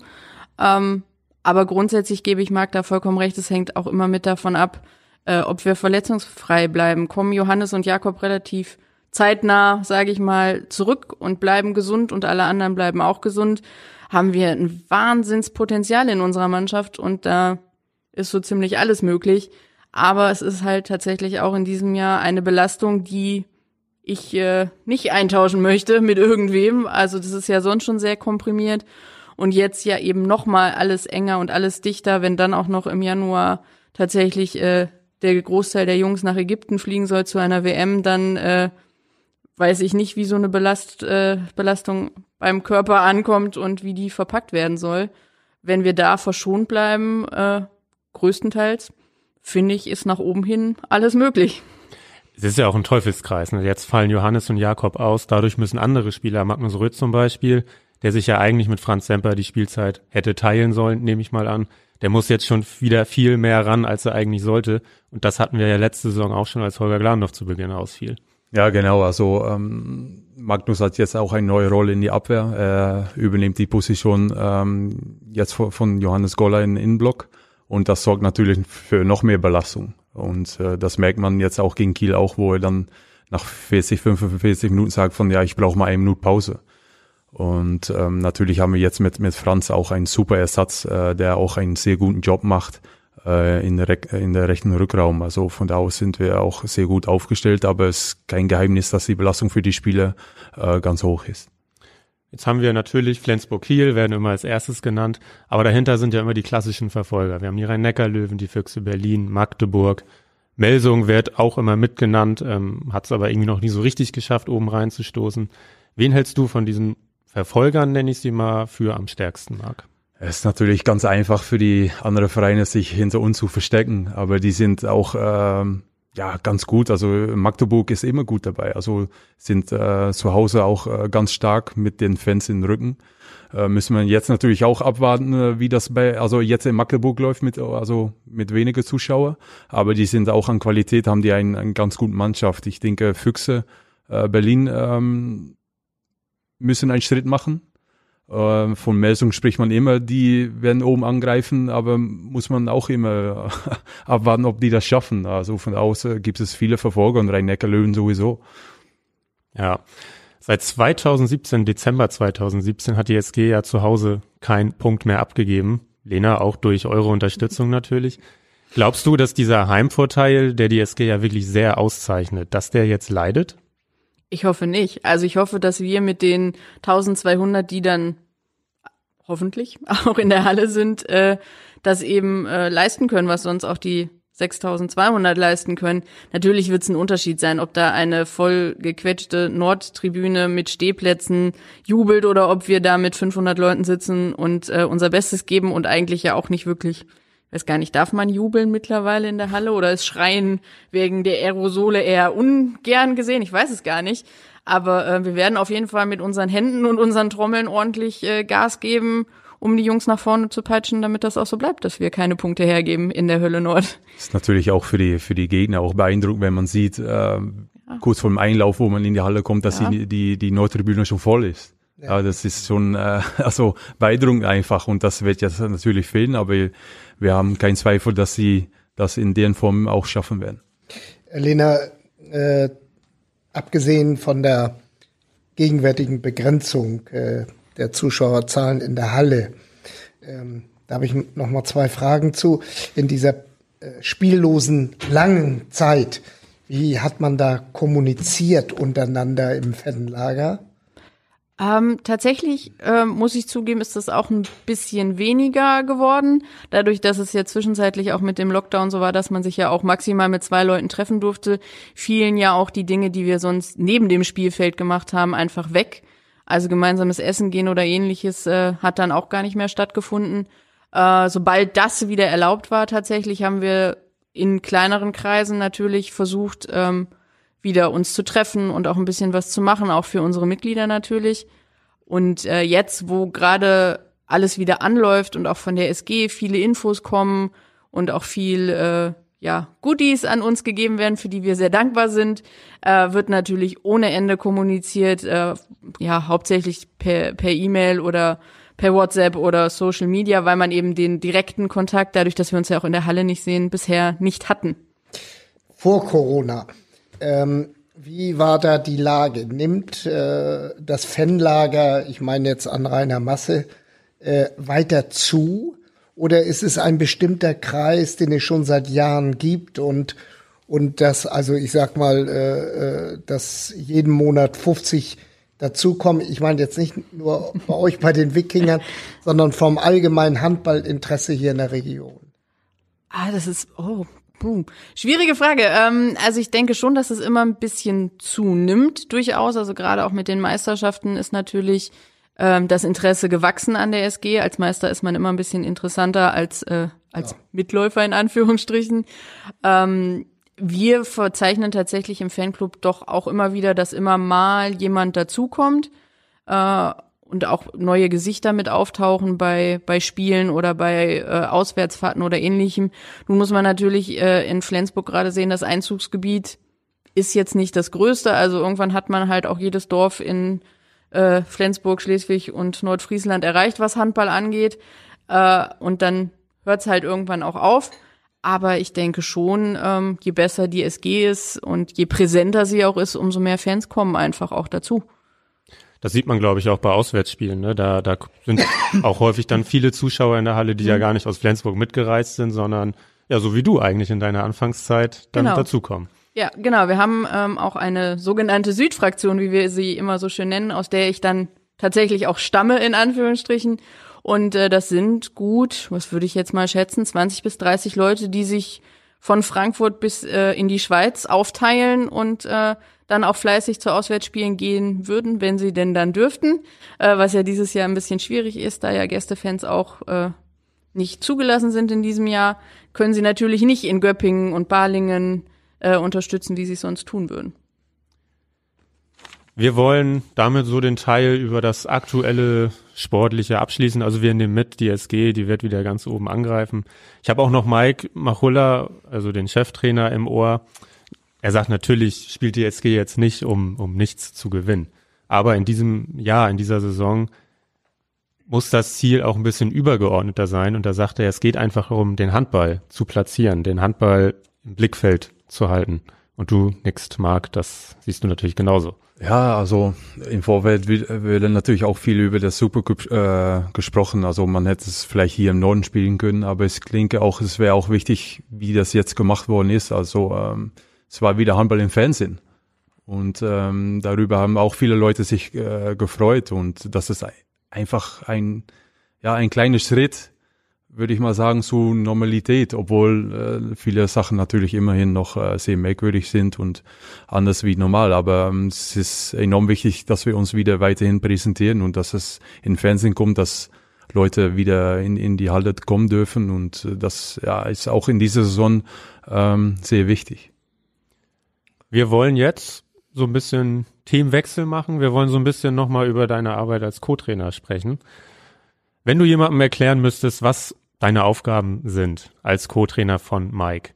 Ähm, aber grundsätzlich gebe ich Marc da vollkommen recht, es hängt auch immer mit davon ab, äh, ob wir verletzungsfrei bleiben. Kommen Johannes und Jakob relativ zeitnah, sage ich mal, zurück und bleiben gesund und alle anderen bleiben auch gesund haben wir ein Wahnsinnspotenzial in unserer Mannschaft und da ist so ziemlich alles möglich. Aber es ist halt tatsächlich auch in diesem Jahr eine Belastung, die ich äh, nicht eintauschen möchte mit irgendwem. Also das ist ja sonst schon sehr komprimiert und jetzt ja eben noch mal alles enger und alles dichter, wenn dann auch noch im Januar tatsächlich äh, der Großteil der Jungs nach Ägypten fliegen soll zu einer WM, dann äh, weiß ich nicht, wie so eine Belast, äh, Belastung beim Körper ankommt und wie die verpackt werden soll. Wenn wir da verschont bleiben, äh, größtenteils, finde ich, ist nach oben hin alles möglich. Es ist ja auch ein Teufelskreis. Ne? Jetzt fallen Johannes und Jakob aus. Dadurch müssen andere Spieler, Magnus Röth zum Beispiel, der sich ja eigentlich mit Franz Semper die Spielzeit hätte teilen sollen, nehme ich mal an, der muss jetzt schon wieder viel mehr ran, als er eigentlich sollte. Und das hatten wir ja letzte Saison auch schon, als Holger Glandorf zu Beginn ausfiel. Ja, genau. Also ähm, Magnus hat jetzt auch eine neue Rolle in die Abwehr. Er übernimmt die Position ähm, jetzt von Johannes Goller in Innenblock und das sorgt natürlich für noch mehr Belastung. Und äh, das merkt man jetzt auch gegen Kiel auch, wo er dann nach 40, 45 Minuten sagt von ja, ich brauche mal eine Minute Pause. Und ähm, natürlich haben wir jetzt mit, mit Franz auch einen super Ersatz, äh, der auch einen sehr guten Job macht äh, in, der, in der rechten Rückraum. Also von da aus sind wir auch sehr gut aufgestellt, aber es ist kein Geheimnis, dass die Belastung für die Spieler äh, ganz hoch ist. Jetzt haben wir natürlich Flensburg-Kiel, werden immer als erstes genannt, aber dahinter sind ja immer die klassischen Verfolger. Wir haben die Rhein-Neckar-Löwen, die Füchse Berlin, Magdeburg. Melsung wird auch immer mitgenannt, ähm, hat es aber irgendwie noch nie so richtig geschafft, oben reinzustoßen. Wen hältst du von diesen Verfolgern, nenne ich sie mal, für am stärksten, Marc? Es ist natürlich ganz einfach für die anderen Vereine, sich hinter uns zu verstecken, aber die sind auch ähm, ja ganz gut. Also Magdeburg ist immer gut dabei. Also sind äh, zu Hause auch äh, ganz stark mit den Fans in den Rücken. Äh, müssen wir jetzt natürlich auch abwarten, äh, wie das bei also jetzt in Magdeburg läuft mit also mit weniger Zuschauer, aber die sind auch an Qualität, haben die eine ein ganz gute Mannschaft. Ich denke Füchse äh, Berlin ähm, müssen einen Schritt machen äh, von Melsung spricht man immer, die werden oben angreifen, aber muss man auch immer abwarten, ob die das schaffen. Also von außen gibt es viele Verfolger und Rhein-Neckar-Löwen sowieso. Ja. Seit 2017, Dezember 2017, hat die SG ja zu Hause keinen Punkt mehr abgegeben. Lena, auch durch eure Unterstützung natürlich. Glaubst du, dass dieser Heimvorteil, der die SG ja wirklich sehr auszeichnet, dass der jetzt leidet? Ich hoffe nicht. Also ich hoffe, dass wir mit den 1200, die dann hoffentlich auch in der Halle sind, äh, das eben äh, leisten können, was sonst auch die 6200 leisten können. Natürlich wird es ein Unterschied sein, ob da eine voll gequetschte Nordtribüne mit Stehplätzen jubelt oder ob wir da mit 500 Leuten sitzen und äh, unser Bestes geben und eigentlich ja auch nicht wirklich weiß gar nicht, darf man jubeln mittlerweile in der Halle oder ist Schreien wegen der Aerosole eher ungern gesehen? Ich weiß es gar nicht. Aber äh, wir werden auf jeden Fall mit unseren Händen und unseren Trommeln ordentlich äh, Gas geben um die Jungs nach vorne zu peitschen, damit das auch so bleibt, dass wir keine Punkte hergeben in der Hölle Nord. Ist natürlich auch für die, für die Gegner auch beeindruckend, wenn man sieht, äh, ja. kurz vor dem Einlauf, wo man in die Halle kommt, dass ja. die, die, die Nordtribüne schon voll ist. Ja. ja, das ist schon äh, also beeindruckend einfach und das wird jetzt natürlich fehlen, aber wir haben keinen Zweifel, dass sie das in deren Form auch schaffen werden. Lena, äh, abgesehen von der gegenwärtigen Begrenzung äh, der Zuschauerzahlen in der Halle. Ähm, da habe ich noch mal zwei Fragen zu. In dieser äh, spiellosen langen Zeit, wie hat man da kommuniziert untereinander im Fanlager? Ähm, tatsächlich ähm, muss ich zugeben, ist das auch ein bisschen weniger geworden. Dadurch, dass es ja zwischenzeitlich auch mit dem Lockdown so war, dass man sich ja auch maximal mit zwei Leuten treffen durfte, fielen ja auch die Dinge, die wir sonst neben dem Spielfeld gemacht haben, einfach weg. Also gemeinsames Essen gehen oder ähnliches äh, hat dann auch gar nicht mehr stattgefunden. Äh, sobald das wieder erlaubt war, tatsächlich haben wir in kleineren Kreisen natürlich versucht, ähm, wieder uns zu treffen und auch ein bisschen was zu machen, auch für unsere Mitglieder natürlich. Und äh, jetzt, wo gerade alles wieder anläuft und auch von der SG viele Infos kommen und auch viel äh, ja, Goodies an uns gegeben werden, für die wir sehr dankbar sind, äh, wird natürlich ohne Ende kommuniziert, äh, ja, hauptsächlich per per E-Mail oder per WhatsApp oder Social Media, weil man eben den direkten Kontakt, dadurch, dass wir uns ja auch in der Halle nicht sehen, bisher nicht hatten. Vor Corona. Ähm, wie war da die Lage? Nimmt äh, das Fanlager, ich meine jetzt an reiner Masse, äh, weiter zu? Oder ist es ein bestimmter Kreis, den es schon seit Jahren gibt und und das, also ich sag mal, äh, äh dass jeden Monat 50 dazukommen. Ich meine jetzt nicht nur bei euch bei den Wikingern, sondern vom allgemeinen Handballinteresse hier in der Region. Ah, das ist, oh, Puh. Schwierige Frage. Ähm, also ich denke schon, dass es immer ein bisschen zunimmt, durchaus. Also gerade auch mit den Meisterschaften ist natürlich ähm, das Interesse gewachsen an der SG. Als Meister ist man immer ein bisschen interessanter als, äh, als ja. Mitläufer in Anführungsstrichen. Ähm, wir verzeichnen tatsächlich im Fanclub doch auch immer wieder, dass immer mal jemand dazukommt äh, und auch neue Gesichter mit auftauchen bei, bei Spielen oder bei äh, Auswärtsfahrten oder ähnlichem. Nun muss man natürlich äh, in Flensburg gerade sehen, das Einzugsgebiet ist jetzt nicht das größte. Also irgendwann hat man halt auch jedes Dorf in äh, Flensburg, Schleswig und Nordfriesland erreicht, was Handball angeht. Äh, und dann hört es halt irgendwann auch auf. Aber ich denke schon, ähm, je besser die SG ist und je präsenter sie auch ist, umso mehr Fans kommen einfach auch dazu. Das sieht man, glaube ich, auch bei Auswärtsspielen. Ne? Da, da sind auch häufig dann viele Zuschauer in der Halle, die mhm. ja gar nicht aus Flensburg mitgereist sind, sondern ja, so wie du eigentlich in deiner Anfangszeit dann genau. dazukommen. Ja, genau. Wir haben ähm, auch eine sogenannte Südfraktion, wie wir sie immer so schön nennen, aus der ich dann tatsächlich auch stamme, in Anführungsstrichen. Und äh, das sind gut, was würde ich jetzt mal schätzen, 20 bis 30 Leute, die sich von Frankfurt bis äh, in die Schweiz aufteilen und äh, dann auch fleißig zu Auswärtsspielen gehen würden, wenn sie denn dann dürften, äh, was ja dieses Jahr ein bisschen schwierig ist, da ja Gästefans auch äh, nicht zugelassen sind in diesem Jahr, können sie natürlich nicht in Göppingen und Balingen äh, unterstützen, wie sie es sonst tun würden. Wir wollen damit so den Teil über das aktuelle Sportliche abschließen. Also wir nehmen mit, die SG, die wird wieder ganz oben angreifen. Ich habe auch noch Mike Machulla, also den Cheftrainer im Ohr. Er sagt natürlich, spielt die SG jetzt nicht, um, um nichts zu gewinnen. Aber in diesem Jahr, in dieser Saison muss das Ziel auch ein bisschen übergeordneter sein. Und da sagt er, es geht einfach darum, den Handball zu platzieren, den Handball im Blickfeld zu halten. Und du nickst, Marc, das siehst du natürlich genauso. Ja, also im Vorfeld wird natürlich auch viel über das Supercup äh, gesprochen. Also man hätte es vielleicht hier im Norden spielen können, aber ich denke auch, es wäre auch wichtig, wie das jetzt gemacht worden ist. Also ähm, es war wieder Handball im Fernsehen. Und ähm, darüber haben auch viele Leute sich äh, gefreut. Und das ist einfach ein, ja, ein kleiner Schritt, würde ich mal sagen, zu Normalität, obwohl äh, viele Sachen natürlich immerhin noch äh, sehr merkwürdig sind und anders wie normal. Aber ähm, es ist enorm wichtig, dass wir uns wieder weiterhin präsentieren und dass es in Fernsehen kommt, dass Leute wieder in, in die Halle kommen dürfen. Und das ja, ist auch in dieser Saison ähm, sehr wichtig. Wir wollen jetzt so ein bisschen Themenwechsel machen. Wir wollen so ein bisschen nochmal über deine Arbeit als Co-Trainer sprechen. Wenn du jemandem erklären müsstest, was deine Aufgaben sind als Co-Trainer von Mike,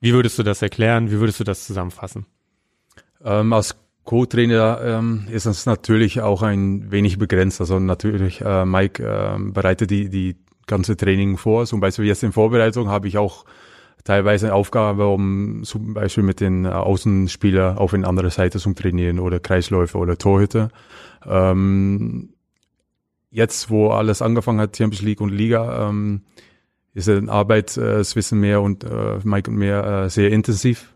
wie würdest du das erklären? Wie würdest du das zusammenfassen? Ähm, als Co-Trainer ähm, ist es natürlich auch ein wenig begrenzt. Also natürlich, äh, Mike äh, bereitet die, die ganze Training vor. Zum Beispiel jetzt in Vorbereitung habe ich auch teilweise eine Aufgabe, um zum Beispiel mit den Außenspieler auf eine andere Seite zu trainieren oder Kreisläufe oder Torhüter. Ähm, jetzt, wo alles angefangen hat, Champions League und Liga, ähm, ist die Arbeit äh, Wissen mehr und äh, Mike und mehr äh, sehr intensiv.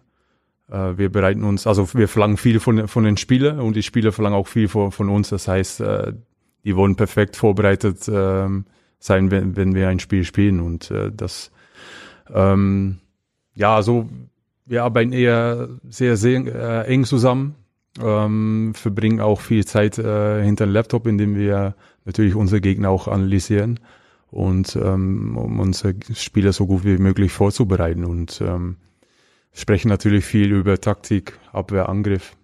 Äh, wir bereiten uns, also wir verlangen viel von, von den Spielern und die Spieler verlangen auch viel von, von uns. Das heißt, äh, die wollen perfekt vorbereitet äh, sein, wenn, wenn wir ein Spiel spielen und äh, das ähm, ja, also wir arbeiten eher sehr, sehr äh, eng zusammen, ähm, verbringen auch viel Zeit äh, hinter dem Laptop, indem wir natürlich unsere Gegner auch analysieren und ähm, um unsere Spieler so gut wie möglich vorzubereiten und ähm, sprechen natürlich viel über Taktik, Abwehr, Angriff.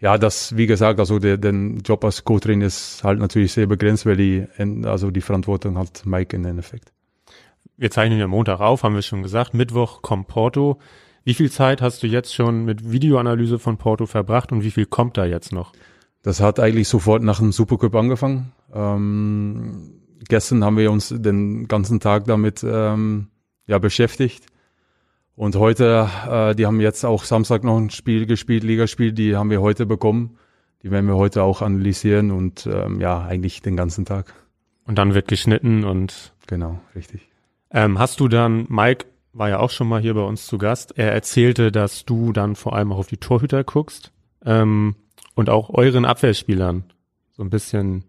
Ja, das, wie gesagt, also der, der Job als Co-Trainer ist halt natürlich sehr begrenzt, weil die, also die Verantwortung hat Mike in Endeffekt. Wir zeichnen ja Montag auf, haben wir schon gesagt. Mittwoch kommt Porto. Wie viel Zeit hast du jetzt schon mit Videoanalyse von Porto verbracht und wie viel kommt da jetzt noch? Das hat eigentlich sofort nach dem Supercup angefangen. Ähm, gestern haben wir uns den ganzen Tag damit ähm, ja, beschäftigt. Und heute, äh, die haben jetzt auch Samstag noch ein Spiel gespielt, Ligaspiel, die haben wir heute bekommen. Die werden wir heute auch analysieren und ähm, ja, eigentlich den ganzen Tag. Und dann wird geschnitten und. Genau, richtig. Ähm, hast du dann, Mike war ja auch schon mal hier bei uns zu Gast, er erzählte, dass du dann vor allem auch auf die Torhüter guckst ähm, und auch euren Abwehrspielern so ein bisschen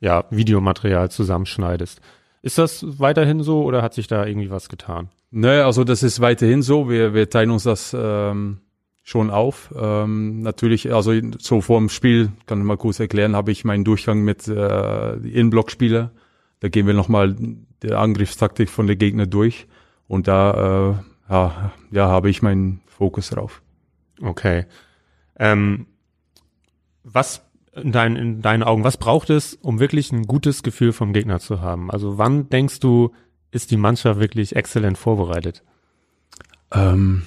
ja, Videomaterial zusammenschneidest. Ist das weiterhin so oder hat sich da irgendwie was getan? Nö, also das ist weiterhin so. Wir, wir teilen uns das ähm, schon auf. Ähm, natürlich, also so vor dem Spiel, kann ich mal kurz erklären, habe ich meinen Durchgang mit äh, Innenblockspieler. Da gehen wir nochmal der Angriffstaktik von der Gegner durch und da äh, ja, ja, habe ich meinen Fokus drauf. Okay. Ähm, was in, dein, in deinen Augen, was braucht es, um wirklich ein gutes Gefühl vom Gegner zu haben? Also wann denkst du, ist die Mannschaft wirklich exzellent vorbereitet? Ähm,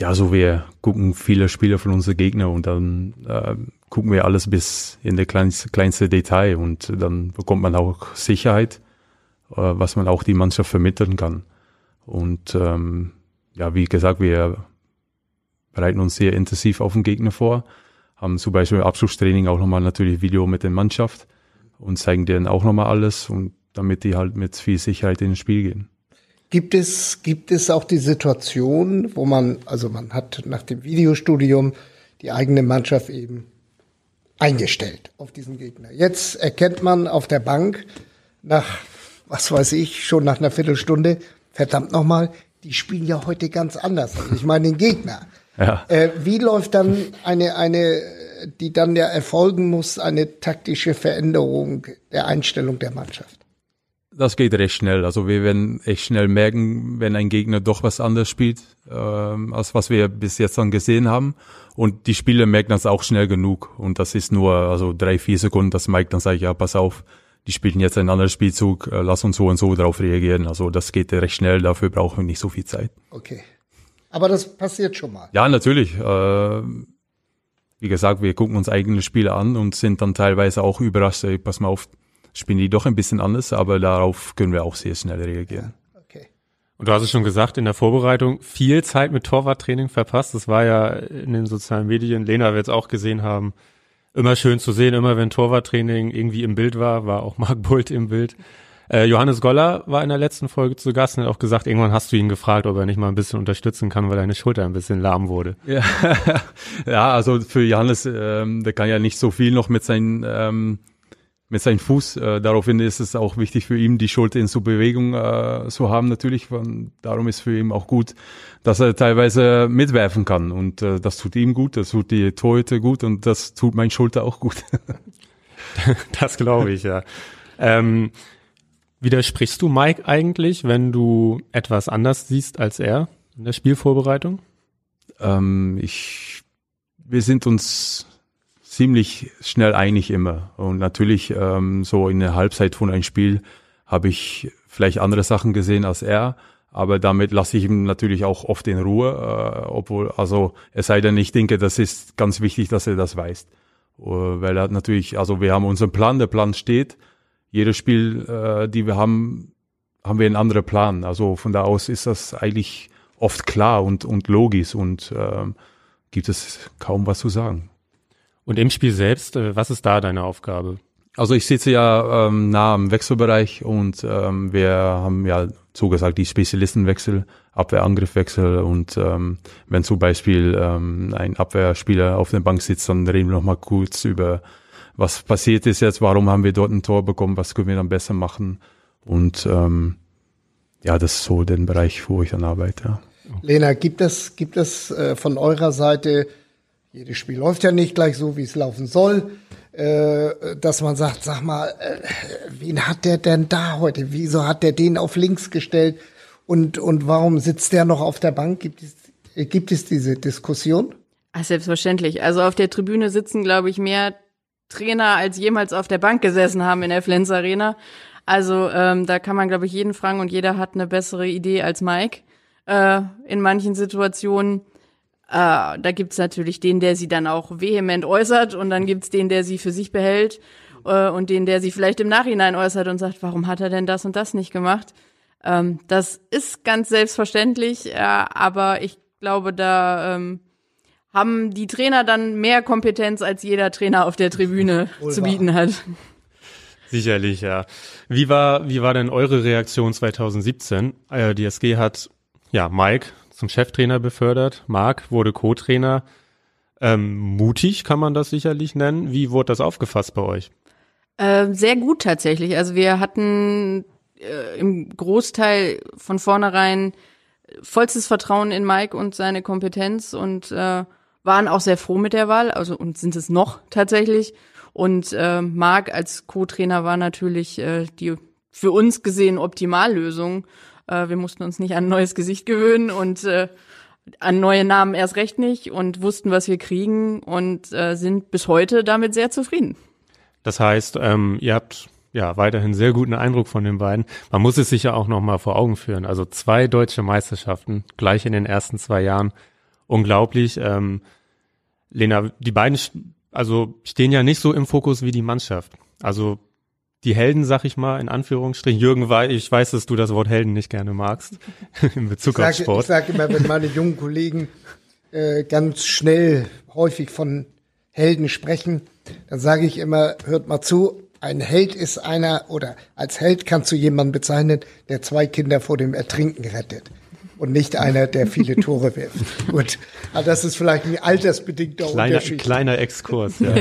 ja, so wir gucken viele Spiele von unseren Gegner und dann äh, gucken wir alles bis in der kleinste, kleinste Detail und dann bekommt man auch Sicherheit äh, was man auch die Mannschaft vermitteln kann. Und ähm, ja, wie gesagt, wir bereiten uns sehr intensiv auf den Gegner vor, haben zum Beispiel im Abschlusstraining auch nochmal natürlich Video mit der Mannschaft und zeigen denen auch nochmal alles und damit die halt mit viel Sicherheit in das Spiel gehen. Gibt es, gibt es auch die Situation, wo man, also man hat nach dem Videostudium die eigene Mannschaft eben eingestellt auf diesen Gegner. Jetzt erkennt man auf der Bank nach was weiß ich, schon nach einer Viertelstunde, verdammt nochmal, die spielen ja heute ganz anders. Ich meine den Gegner. Ja. Äh, wie läuft dann eine, eine, die dann ja erfolgen muss, eine taktische Veränderung der Einstellung der Mannschaft? Das geht recht schnell. Also wir werden echt schnell merken, wenn ein Gegner doch was anderes spielt, ähm, als was wir bis jetzt dann gesehen haben. Und die Spieler merken das auch schnell genug. Und das ist nur also drei, vier Sekunden, dass Mike dann sagt, ja, pass auf, die spielen jetzt einen anderen Spielzug, äh, lass uns so und so darauf reagieren. Also das geht recht schnell, dafür brauchen wir nicht so viel Zeit. Okay. Aber das passiert schon mal. Ja, natürlich. Äh, wie gesagt, wir gucken uns eigene Spiele an und sind dann teilweise auch überrascht, ey, pass mal auf, spielen die doch ein bisschen anders, aber darauf können wir auch sehr schnell reagieren. Ja, okay. Und du hast es schon gesagt, in der Vorbereitung viel Zeit mit Torwarttraining verpasst. Das war ja in den sozialen Medien, Lena wird es auch gesehen haben, immer schön zu sehen, immer wenn Torwarttraining irgendwie im Bild war, war auch Marc Bult im Bild. Äh, Johannes Goller war in der letzten Folge zu Gast und hat auch gesagt, irgendwann hast du ihn gefragt, ob er nicht mal ein bisschen unterstützen kann, weil deine Schulter ein bisschen lahm wurde. Ja, ja also für Johannes, ähm, der kann ja nicht so viel noch mit seinen ähm, mit seinem Fuß. Äh, daraufhin ist es auch wichtig für ihn, die Schulter in so Bewegung äh, zu haben natürlich. Und darum ist für ihn auch gut, dass er teilweise mitwerfen kann. Und äh, das tut ihm gut, das tut die Torhüter gut und das tut mein Schulter auch gut. das glaube ich, ja. Ähm, widersprichst du Mike eigentlich, wenn du etwas anders siehst als er in der Spielvorbereitung? Ähm, ich, wir sind uns ziemlich schnell einig immer. Und natürlich ähm, so in der Halbzeit von einem Spiel habe ich vielleicht andere Sachen gesehen als er, aber damit lasse ich ihm natürlich auch oft in Ruhe, äh, obwohl, also es sei denn, ich denke, das ist ganz wichtig, dass er das weiß. Uh, weil er hat natürlich, also wir haben unseren Plan, der Plan steht. Jedes Spiel, äh, die wir haben, haben wir einen anderen Plan. Also von da aus ist das eigentlich oft klar und, und logisch und äh, gibt es kaum was zu sagen. Und im Spiel selbst, äh, was ist da deine Aufgabe? Also ich sitze ja ähm, nah am Wechselbereich und ähm, wir haben ja so gesagt die Spezialistenwechsel, Abwehrangriffwechsel und ähm, wenn zum Beispiel ähm, ein Abwehrspieler auf der Bank sitzt, dann reden wir noch mal kurz über was passiert ist jetzt, warum haben wir dort ein Tor bekommen, was können wir dann besser machen und ähm, ja, das ist so der Bereich, wo ich dann arbeite. Lena, gibt es gibt es äh, von eurer Seite jedes Spiel läuft ja nicht gleich so, wie es laufen soll, äh, dass man sagt, sag mal, äh, wen hat der denn da heute? Wieso hat der den auf links gestellt? Und, und warum sitzt der noch auf der Bank? Gibt es, gibt es diese Diskussion? Ach, selbstverständlich. Also auf der Tribüne sitzen, glaube ich, mehr Trainer als jemals auf der Bank gesessen haben in der Flens Arena. Also ähm, da kann man, glaube ich, jeden fragen und jeder hat eine bessere Idee als Mike äh, in manchen Situationen. Äh, da gibt's natürlich den, der sie dann auch vehement äußert und dann gibt's den, der sie für sich behält äh, und den, der sie vielleicht im Nachhinein äußert und sagt, warum hat er denn das und das nicht gemacht? Ähm, das ist ganz selbstverständlich, äh, aber ich glaube, da ähm, haben die Trainer dann mehr Kompetenz, als jeder Trainer auf der Tribüne zu bieten hat. Sicherlich, ja. Wie war, wie war denn eure Reaktion 2017? Äh, die SG hat, ja, Mike zum Cheftrainer befördert. Marc wurde Co-Trainer. Ähm, mutig kann man das sicherlich nennen. Wie wurde das aufgefasst bei euch? Äh, sehr gut tatsächlich. Also wir hatten äh, im Großteil von vornherein vollstes Vertrauen in Mike und seine Kompetenz und äh, waren auch sehr froh mit der Wahl, also und sind es noch tatsächlich. Und äh, Marc als Co-Trainer war natürlich äh, die für uns gesehen Optimallösung. Äh, wir mussten uns nicht an ein neues Gesicht gewöhnen und äh, an neue Namen erst recht nicht und wussten, was wir kriegen und äh, sind bis heute damit sehr zufrieden. Das heißt, ähm, ihr habt ja weiterhin sehr guten Eindruck von den beiden. Man muss es sich ja auch noch mal vor Augen führen. Also zwei deutsche Meisterschaften gleich in den ersten zwei Jahren, unglaublich. Ähm, Lena, die beiden also stehen ja nicht so im Fokus wie die Mannschaft. Also die Helden, sag ich mal, in Anführungsstrichen. Jürgen, ich weiß, dass du das Wort Helden nicht gerne magst in Bezug ich auf Sport. Ich sage immer, wenn meine jungen Kollegen äh, ganz schnell häufig von Helden sprechen, dann sage ich immer, hört mal zu, ein Held ist einer, oder als Held kannst du jemanden bezeichnen, der zwei Kinder vor dem Ertrinken rettet und nicht einer, der viele Tore wirft. Gut, aber das ist vielleicht ein altersbedingter kleiner, Unterschied. Kleiner Exkurs, ja.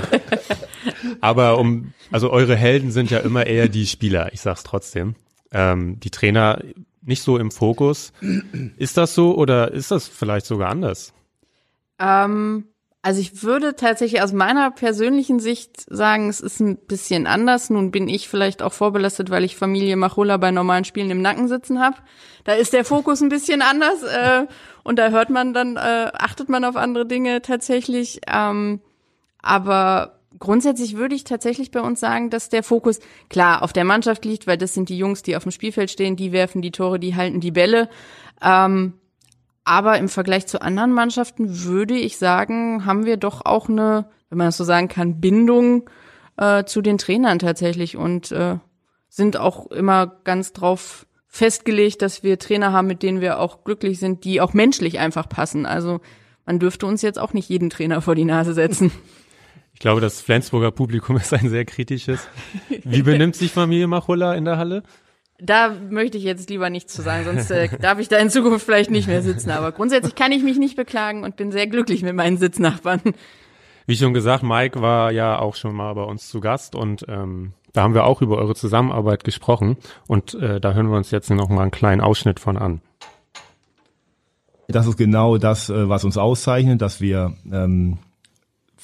aber um, also eure Helden sind ja immer eher die Spieler, ich sag's trotzdem. Ähm, die Trainer nicht so im Fokus. Ist das so oder ist das vielleicht sogar anders? Ähm, also ich würde tatsächlich aus meiner persönlichen Sicht sagen, es ist ein bisschen anders. Nun bin ich vielleicht auch vorbelastet, weil ich Familie Machulla bei normalen Spielen im Nacken sitzen habe. Da ist der Fokus ein bisschen anders äh, und da hört man dann, äh, achtet man auf andere Dinge tatsächlich. Ähm, aber grundsätzlich würde ich tatsächlich bei uns sagen, dass der Fokus klar auf der Mannschaft liegt, weil das sind die Jungs, die auf dem Spielfeld stehen, die werfen die Tore, die halten die Bälle. Ähm, aber im Vergleich zu anderen Mannschaften würde ich sagen, haben wir doch auch eine, wenn man das so sagen kann, Bindung äh, zu den Trainern tatsächlich und äh, sind auch immer ganz drauf festgelegt, dass wir Trainer haben, mit denen wir auch glücklich sind, die auch menschlich einfach passen. Also man dürfte uns jetzt auch nicht jeden Trainer vor die Nase setzen. Ich glaube, das Flensburger Publikum ist ein sehr kritisches. Wie benimmt sich Familie Machulla in der Halle? Da möchte ich jetzt lieber nichts zu sagen, sonst äh, darf ich da in Zukunft vielleicht nicht mehr sitzen. Aber grundsätzlich kann ich mich nicht beklagen und bin sehr glücklich mit meinen Sitznachbarn. Wie schon gesagt, Mike war ja auch schon mal bei uns zu Gast und ähm, da haben wir auch über eure Zusammenarbeit gesprochen und äh, da hören wir uns jetzt noch mal einen kleinen Ausschnitt von an. Das ist genau das, äh, was uns auszeichnet, dass wir ähm,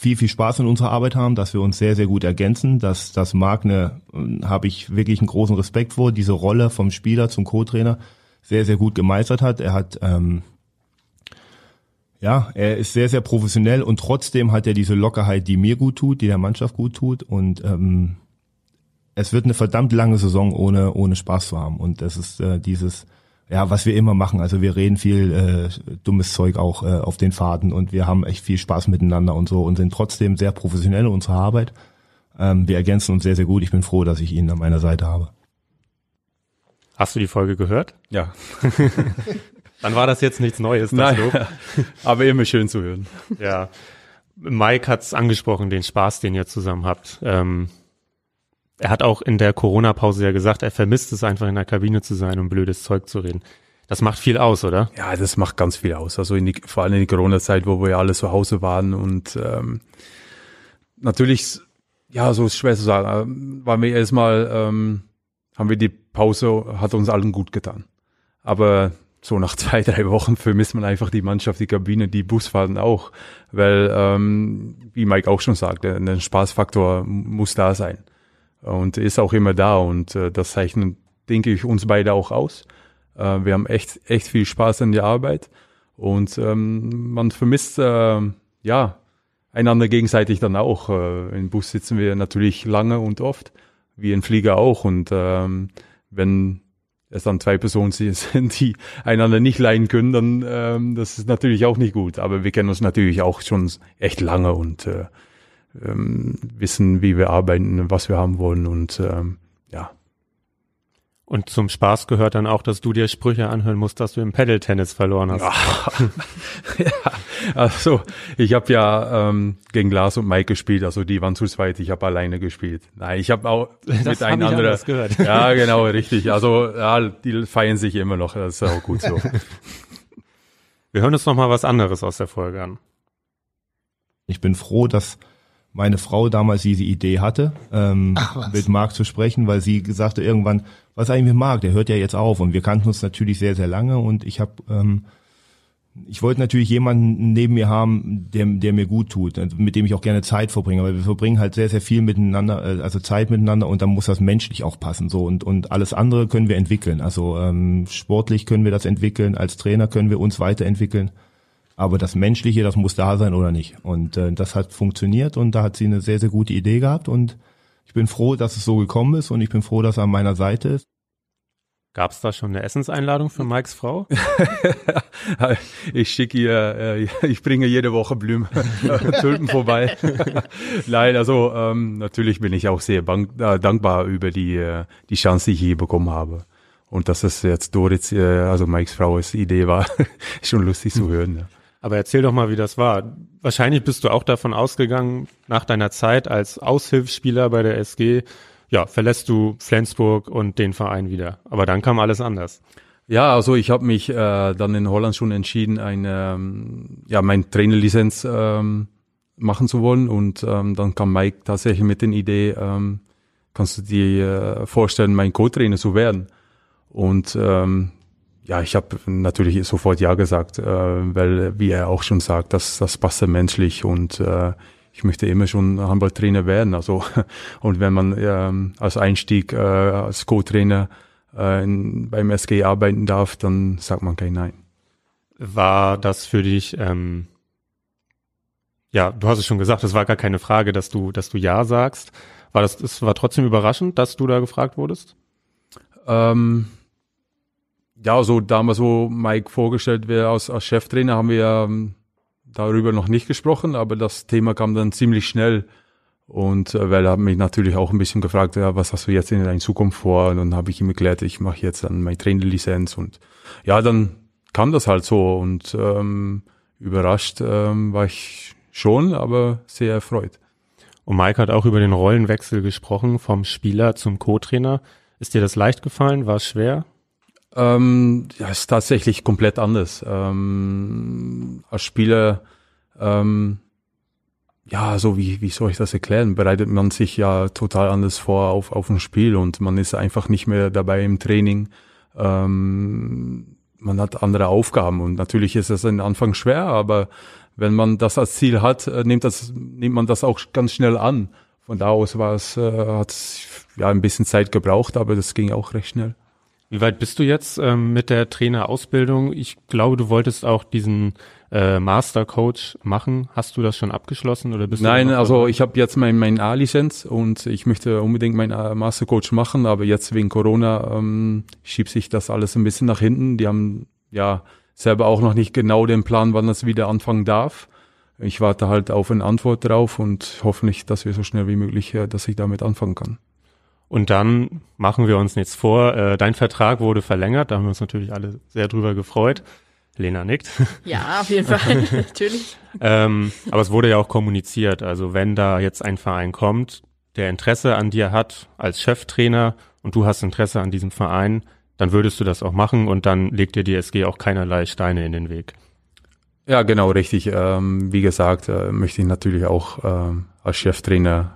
viel, viel Spaß in unserer Arbeit haben, dass wir uns sehr, sehr gut ergänzen. Dass das Magne, äh, habe ich wirklich einen großen Respekt vor, diese Rolle vom Spieler zum Co-Trainer sehr, sehr gut gemeistert hat. Er hat ähm, ja, er ist sehr, sehr professionell und trotzdem hat er diese Lockerheit, die mir gut tut, die der Mannschaft gut tut. Und ähm, es wird eine verdammt lange Saison ohne, ohne Spaß zu haben. Und das ist äh, dieses, ja, was wir immer machen. Also wir reden viel äh, dummes Zeug auch äh, auf den Fahrten und wir haben echt viel Spaß miteinander und so und sind trotzdem sehr professionell in unserer Arbeit. Ähm, wir ergänzen uns sehr, sehr gut. Ich bin froh, dass ich ihn an meiner Seite habe. Hast du die Folge gehört? Ja. Dann war das jetzt nichts Neues, das Nein, Lob. aber immer schön zu hören. Ja. Mike hat's angesprochen, den Spaß, den ihr zusammen habt. Ähm, er hat auch in der Corona-Pause ja gesagt, er vermisst es einfach in der Kabine zu sein und blödes Zeug zu reden. Das macht viel aus, oder? Ja, das macht ganz viel aus. Also die, vor allem in der Corona-Zeit, wo wir alle zu Hause waren und ähm, natürlich, ja, so ist schwer zu sagen, ähm, waren wir erstmal, ähm, haben wir die Pause, hat uns allen gut getan. Aber so nach zwei, drei Wochen vermisst man einfach die Mannschaft, die Kabine, die Busfahrten auch, weil, ähm, wie Mike auch schon sagte, ein Spaßfaktor muss da sein und ist auch immer da und äh, das zeichnet, denke ich, uns beide auch aus. Äh, wir haben echt, echt viel Spaß an der Arbeit und ähm, man vermisst, äh, ja, einander gegenseitig dann auch. Äh, Im Bus sitzen wir natürlich lange und oft, wie im Flieger auch und ähm, wenn es dann zwei Personen sind, die einander nicht leiden können, dann ähm, das ist natürlich auch nicht gut. Aber wir kennen uns natürlich auch schon echt lange und äh, ähm, wissen, wie wir arbeiten, was wir haben wollen und ähm, ja. Und zum Spaß gehört dann auch, dass du dir Sprüche anhören musst, dass du im Pedal-Tennis verloren hast. ja, also ich habe ja ähm, gegen Lars und Mike gespielt, also die waren zu zweit, ich habe alleine gespielt. Nein, ich habe auch Das mit einem anderen. gehört. Ja, genau, richtig. Also ja, die feiern sich immer noch, das ist auch gut so. Wir hören uns noch mal was anderes aus der Folge an. Ich bin froh, dass meine Frau damals diese Idee hatte, ähm, Ach, mit Marc zu sprechen, weil sie sagte irgendwann, was eigentlich mit Marc, der hört ja jetzt auf. Und wir kannten uns natürlich sehr, sehr lange und ich habe, ähm, ich wollte natürlich jemanden neben mir haben, der, der mir gut tut, also mit dem ich auch gerne Zeit verbringe, weil wir verbringen halt sehr, sehr viel miteinander, äh, also Zeit miteinander und dann muss das menschlich auch passen. So und, und alles andere können wir entwickeln. Also ähm, sportlich können wir das entwickeln, als Trainer können wir uns weiterentwickeln. Aber das Menschliche, das muss da sein oder nicht. Und äh, das hat funktioniert und da hat sie eine sehr, sehr gute Idee gehabt und ich bin froh, dass es so gekommen ist und ich bin froh, dass er an meiner Seite ist. Gab es da schon eine Essenseinladung für Mikes Frau? Ich schicke ihr, äh, ich bringe jede Woche Blumen, Tulpen vorbei. Nein, also ähm, natürlich bin ich auch sehr bank, äh, dankbar über die, äh, die Chance, die ich hier bekommen habe. Und dass es jetzt Doris, äh, also Mikes Frau, ist Idee war, ist schon lustig zu hören. Ja. Aber erzähl doch mal, wie das war. Wahrscheinlich bist du auch davon ausgegangen, nach deiner Zeit als Aushilfsspieler bei der SG, ja, verlässt du Flensburg und den Verein wieder. Aber dann kam alles anders. Ja, also ich habe mich äh, dann in Holland schon entschieden, eine, ähm, ja, mein Trainerlizenz ähm, machen zu wollen. Und ähm, dann kam Mike tatsächlich mit der Idee, ähm, kannst du dir äh, vorstellen, mein Co-Trainer zu werden? Und ähm, ja, ich habe natürlich sofort ja gesagt, äh, weil, wie er auch schon sagt, das, das passt ja menschlich und äh, ich möchte immer schon Handballtrainer werden. Also und wenn man ähm, als Einstieg äh, als Co-Trainer äh, in, beim SG arbeiten darf, dann sagt man kein Nein. War das für dich, ähm, ja, du hast es schon gesagt, es war gar keine Frage, dass du, dass du ja sagst. War das, es war trotzdem überraschend, dass du da gefragt wurdest? Ähm, ja, so damals, wo Mike vorgestellt wäre als, als Cheftrainer, haben wir ähm, darüber noch nicht gesprochen, aber das Thema kam dann ziemlich schnell. Und äh, weil er hat mich natürlich auch ein bisschen gefragt, ja, was hast du jetzt in deiner Zukunft vor? Und dann habe ich ihm erklärt, ich mache jetzt dann meine Trainerlizenz und ja, dann kam das halt so und ähm, überrascht ähm, war ich schon, aber sehr erfreut. Und Mike hat auch über den Rollenwechsel gesprochen, vom Spieler zum Co-Trainer. Ist dir das leicht gefallen? War es schwer? Ähm, ja, ist tatsächlich komplett anders. Ähm, als Spieler, ähm, ja, so wie, wie soll ich das erklären, bereitet man sich ja total anders vor auf, auf ein Spiel und man ist einfach nicht mehr dabei im Training. Ähm, man hat andere Aufgaben und natürlich ist es am Anfang schwer, aber wenn man das als Ziel hat, äh, nimmt, das, nimmt man das auch ganz schnell an. Von da aus war es, äh, hat es ja ein bisschen Zeit gebraucht, aber das ging auch recht schnell. Wie weit bist du jetzt ähm, mit der Trainerausbildung? Ich glaube, du wolltest auch diesen äh, Master Coach machen. Hast du das schon abgeschlossen oder bist Nein, du also ich habe jetzt mein, mein A-Lizenz und ich möchte unbedingt meinen äh, Master Coach machen, aber jetzt wegen Corona ähm, schiebt sich das alles ein bisschen nach hinten. Die haben ja selber auch noch nicht genau den Plan, wann das wieder anfangen darf. Ich warte halt auf eine Antwort drauf und hoffentlich, dass wir so schnell wie möglich, äh, dass ich damit anfangen kann. Und dann machen wir uns nichts vor. Äh, dein Vertrag wurde verlängert, da haben wir uns natürlich alle sehr drüber gefreut. Lena nickt. Ja, auf jeden Fall, natürlich. ähm, aber es wurde ja auch kommuniziert. Also wenn da jetzt ein Verein kommt, der Interesse an dir hat als Cheftrainer und du hast Interesse an diesem Verein, dann würdest du das auch machen und dann legt dir die SG auch keinerlei Steine in den Weg. Ja, genau, richtig. Ähm, wie gesagt, äh, möchte ich natürlich auch äh, als Cheftrainer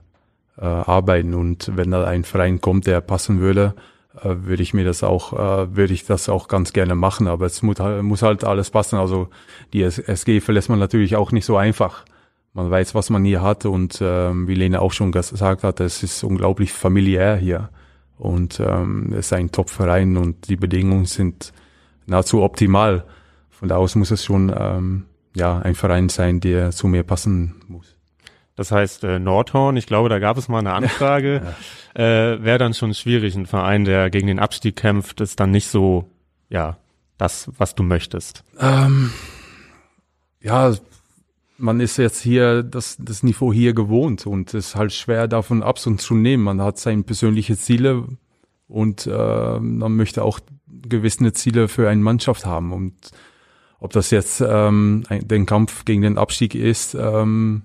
äh, arbeiten und wenn da ein Verein kommt, der passen würde, äh, würde ich mir das auch, äh, würde ich das auch ganz gerne machen. Aber es muss halt, muss halt alles passen. Also die SG verlässt man natürlich auch nicht so einfach. Man weiß, was man hier hat und ähm, wie Lena auch schon gesagt hat, es ist unglaublich familiär hier und ähm, es ist ein Top-Verein und die Bedingungen sind nahezu optimal. Von da aus muss es schon ähm, ja ein Verein sein, der zu mir passen muss. Das heißt, äh, Nordhorn, ich glaube, da gab es mal eine Anfrage, ja. äh, wäre dann schon schwierig. Ein Verein, der gegen den Abstieg kämpft, ist dann nicht so, ja, das, was du möchtest. Ähm, ja, man ist jetzt hier das, das Niveau hier gewohnt und es ist halt schwer davon Abstand zu nehmen. Man hat seine persönlichen Ziele und äh, man möchte auch gewisse Ziele für eine Mannschaft haben. Und ob das jetzt ähm, ein, den Kampf gegen den Abstieg ist, ähm,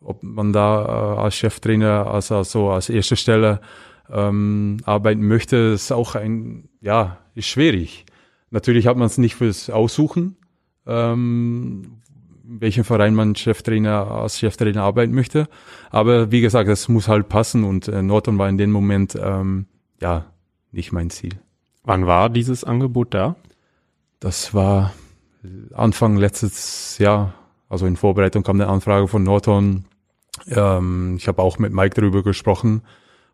ob man da äh, als Cheftrainer, also, also als erste Stelle ähm, arbeiten möchte, ist auch ein, ja, ist schwierig. Natürlich hat man es nicht fürs Aussuchen, ähm, welchen Verein man Cheftrainer als Cheftrainer arbeiten möchte. Aber wie gesagt, es muss halt passen und äh, Norton war in dem Moment ähm, ja nicht mein Ziel. Wann war dieses Angebot da? Das war Anfang letztes Jahr, also in Vorbereitung kam eine Anfrage von Norton. Ähm, ich habe auch mit Mike darüber gesprochen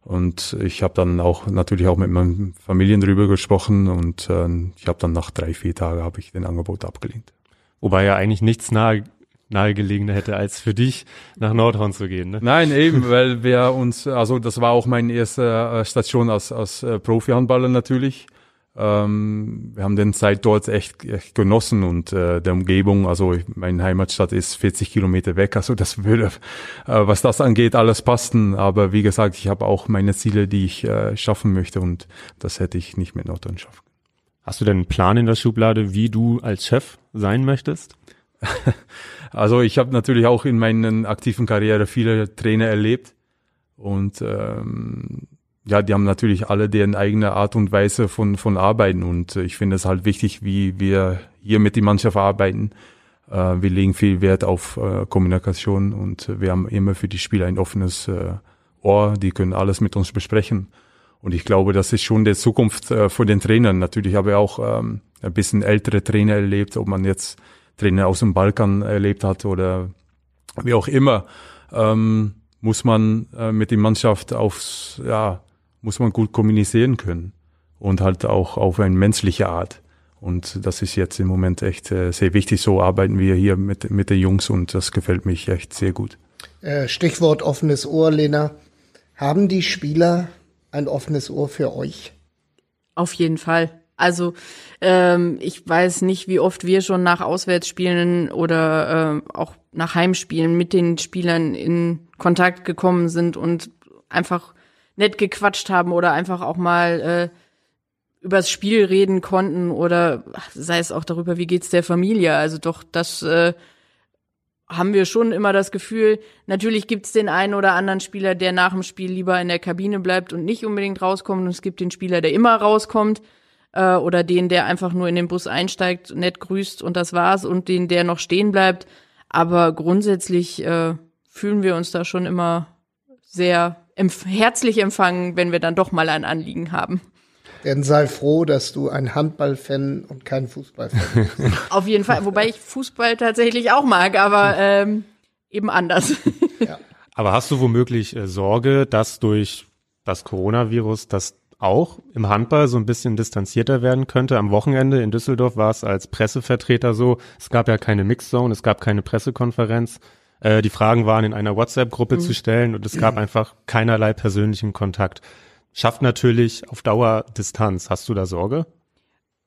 und ich habe dann auch natürlich auch mit meinen Familien darüber gesprochen und äh, ich habe dann nach drei, vier Tagen habe ich den Angebot abgelehnt. Wobei ja eigentlich nichts nahe nahegelegener hätte, als für dich nach Nordhorn zu gehen. Ne? Nein, eben, weil wir uns, also das war auch meine erste äh, Station als, als äh, Profi-Handballer natürlich. Ähm, wir haben den Zeit dort echt, echt genossen und äh, der Umgebung, also meine Heimatstadt ist 40 Kilometer weg, also das würde, äh, was das angeht, alles passen. Aber wie gesagt, ich habe auch meine Ziele, die ich äh, schaffen möchte und das hätte ich nicht mit Nordhorn schaffen. Hast du denn einen Plan in der Schublade, wie du als Chef sein möchtest? also ich habe natürlich auch in meiner aktiven Karriere viele Trainer erlebt und ähm, ja, die haben natürlich alle deren eigene Art und Weise von, von Arbeiten und ich finde es halt wichtig, wie wir hier mit die Mannschaft arbeiten. Äh, wir legen viel Wert auf äh, Kommunikation und wir haben immer für die Spieler ein offenes äh, Ohr, die können alles mit uns besprechen. Und ich glaube, das ist schon der Zukunft äh, von den Trainern. Natürlich habe ich auch ähm, ein bisschen ältere Trainer erlebt, ob man jetzt Trainer aus dem Balkan erlebt hat oder wie auch immer, ähm, muss man äh, mit der Mannschaft aufs, ja, muss man gut kommunizieren können und halt auch auf eine menschliche Art. Und das ist jetzt im Moment echt äh, sehr wichtig. So arbeiten wir hier mit, mit den Jungs und das gefällt mich echt sehr gut. Äh, Stichwort offenes Ohr, Lena. Haben die Spieler ein offenes Ohr für euch? Auf jeden Fall. Also ähm, ich weiß nicht, wie oft wir schon nach Auswärtsspielen oder äh, auch nach Heimspielen mit den Spielern in Kontakt gekommen sind und einfach nett gequatscht haben oder einfach auch mal äh, übers Spiel reden konnten oder sei es auch darüber, wie geht's der Familie. Also doch, das äh, haben wir schon immer das Gefühl, natürlich gibt's den einen oder anderen Spieler, der nach dem Spiel lieber in der Kabine bleibt und nicht unbedingt rauskommt. Und es gibt den Spieler, der immer rauskommt. Äh, oder den, der einfach nur in den Bus einsteigt, nett grüßt und das war's. Und den, der noch stehen bleibt. Aber grundsätzlich äh, fühlen wir uns da schon immer sehr empf herzlich empfangen, wenn wir dann doch mal ein Anliegen haben. Denn sei froh, dass du ein Handballfan und kein Fußballfan bist. Auf jeden Fall, wobei ich Fußball tatsächlich auch mag, aber ähm, eben anders. Ja. Aber hast du womöglich äh, Sorge, dass durch das Coronavirus das auch im Handball so ein bisschen distanzierter werden könnte? Am Wochenende in Düsseldorf war es als Pressevertreter so, es gab ja keine Mixzone, es gab keine Pressekonferenz. Äh, die Fragen waren in einer WhatsApp-Gruppe mhm. zu stellen und es gab einfach keinerlei persönlichen Kontakt schafft natürlich auf Dauer Distanz. Hast du da Sorge?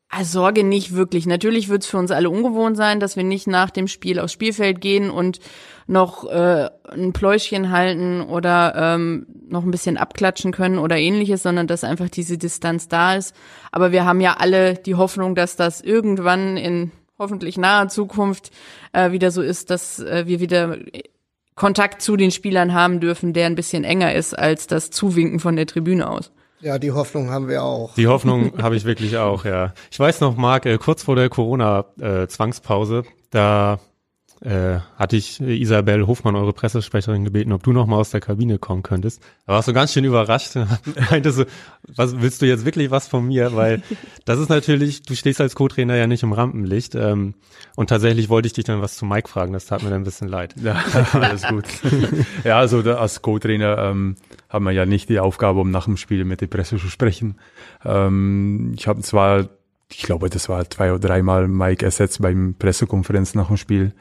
Also Sorge nicht wirklich. Natürlich wird es für uns alle ungewohnt sein, dass wir nicht nach dem Spiel aufs Spielfeld gehen und noch äh, ein Pläuschchen halten oder ähm, noch ein bisschen abklatschen können oder ähnliches, sondern dass einfach diese Distanz da ist. Aber wir haben ja alle die Hoffnung, dass das irgendwann in hoffentlich naher Zukunft äh, wieder so ist, dass äh, wir wieder Kontakt zu den Spielern haben dürfen, der ein bisschen enger ist als das Zuwinken von der Tribüne aus. Ja, die Hoffnung haben wir auch. Die Hoffnung habe ich wirklich auch, ja. Ich weiß noch, Marc, äh, kurz vor der Corona-Zwangspause, äh, da äh, hatte ich Isabel Hofmann, eure Pressesprecherin, gebeten, ob du noch mal aus der Kabine kommen könntest. Da warst du ganz schön überrascht. Meinte so, was willst du jetzt wirklich was von mir? Weil das ist natürlich, du stehst als Co-Trainer ja nicht im Rampenlicht. Ähm, und tatsächlich wollte ich dich dann was zu Mike fragen. Das tat mir dann ein bisschen leid. Ja, alles gut. ja, also da, als Co-Trainer ähm, haben wir ja nicht die Aufgabe, um nach dem Spiel mit der Presse zu sprechen. Ähm, ich habe zwar ich glaube, das war zwei oder dreimal Mike ersetzt beim Pressekonferenz nach dem Spiel.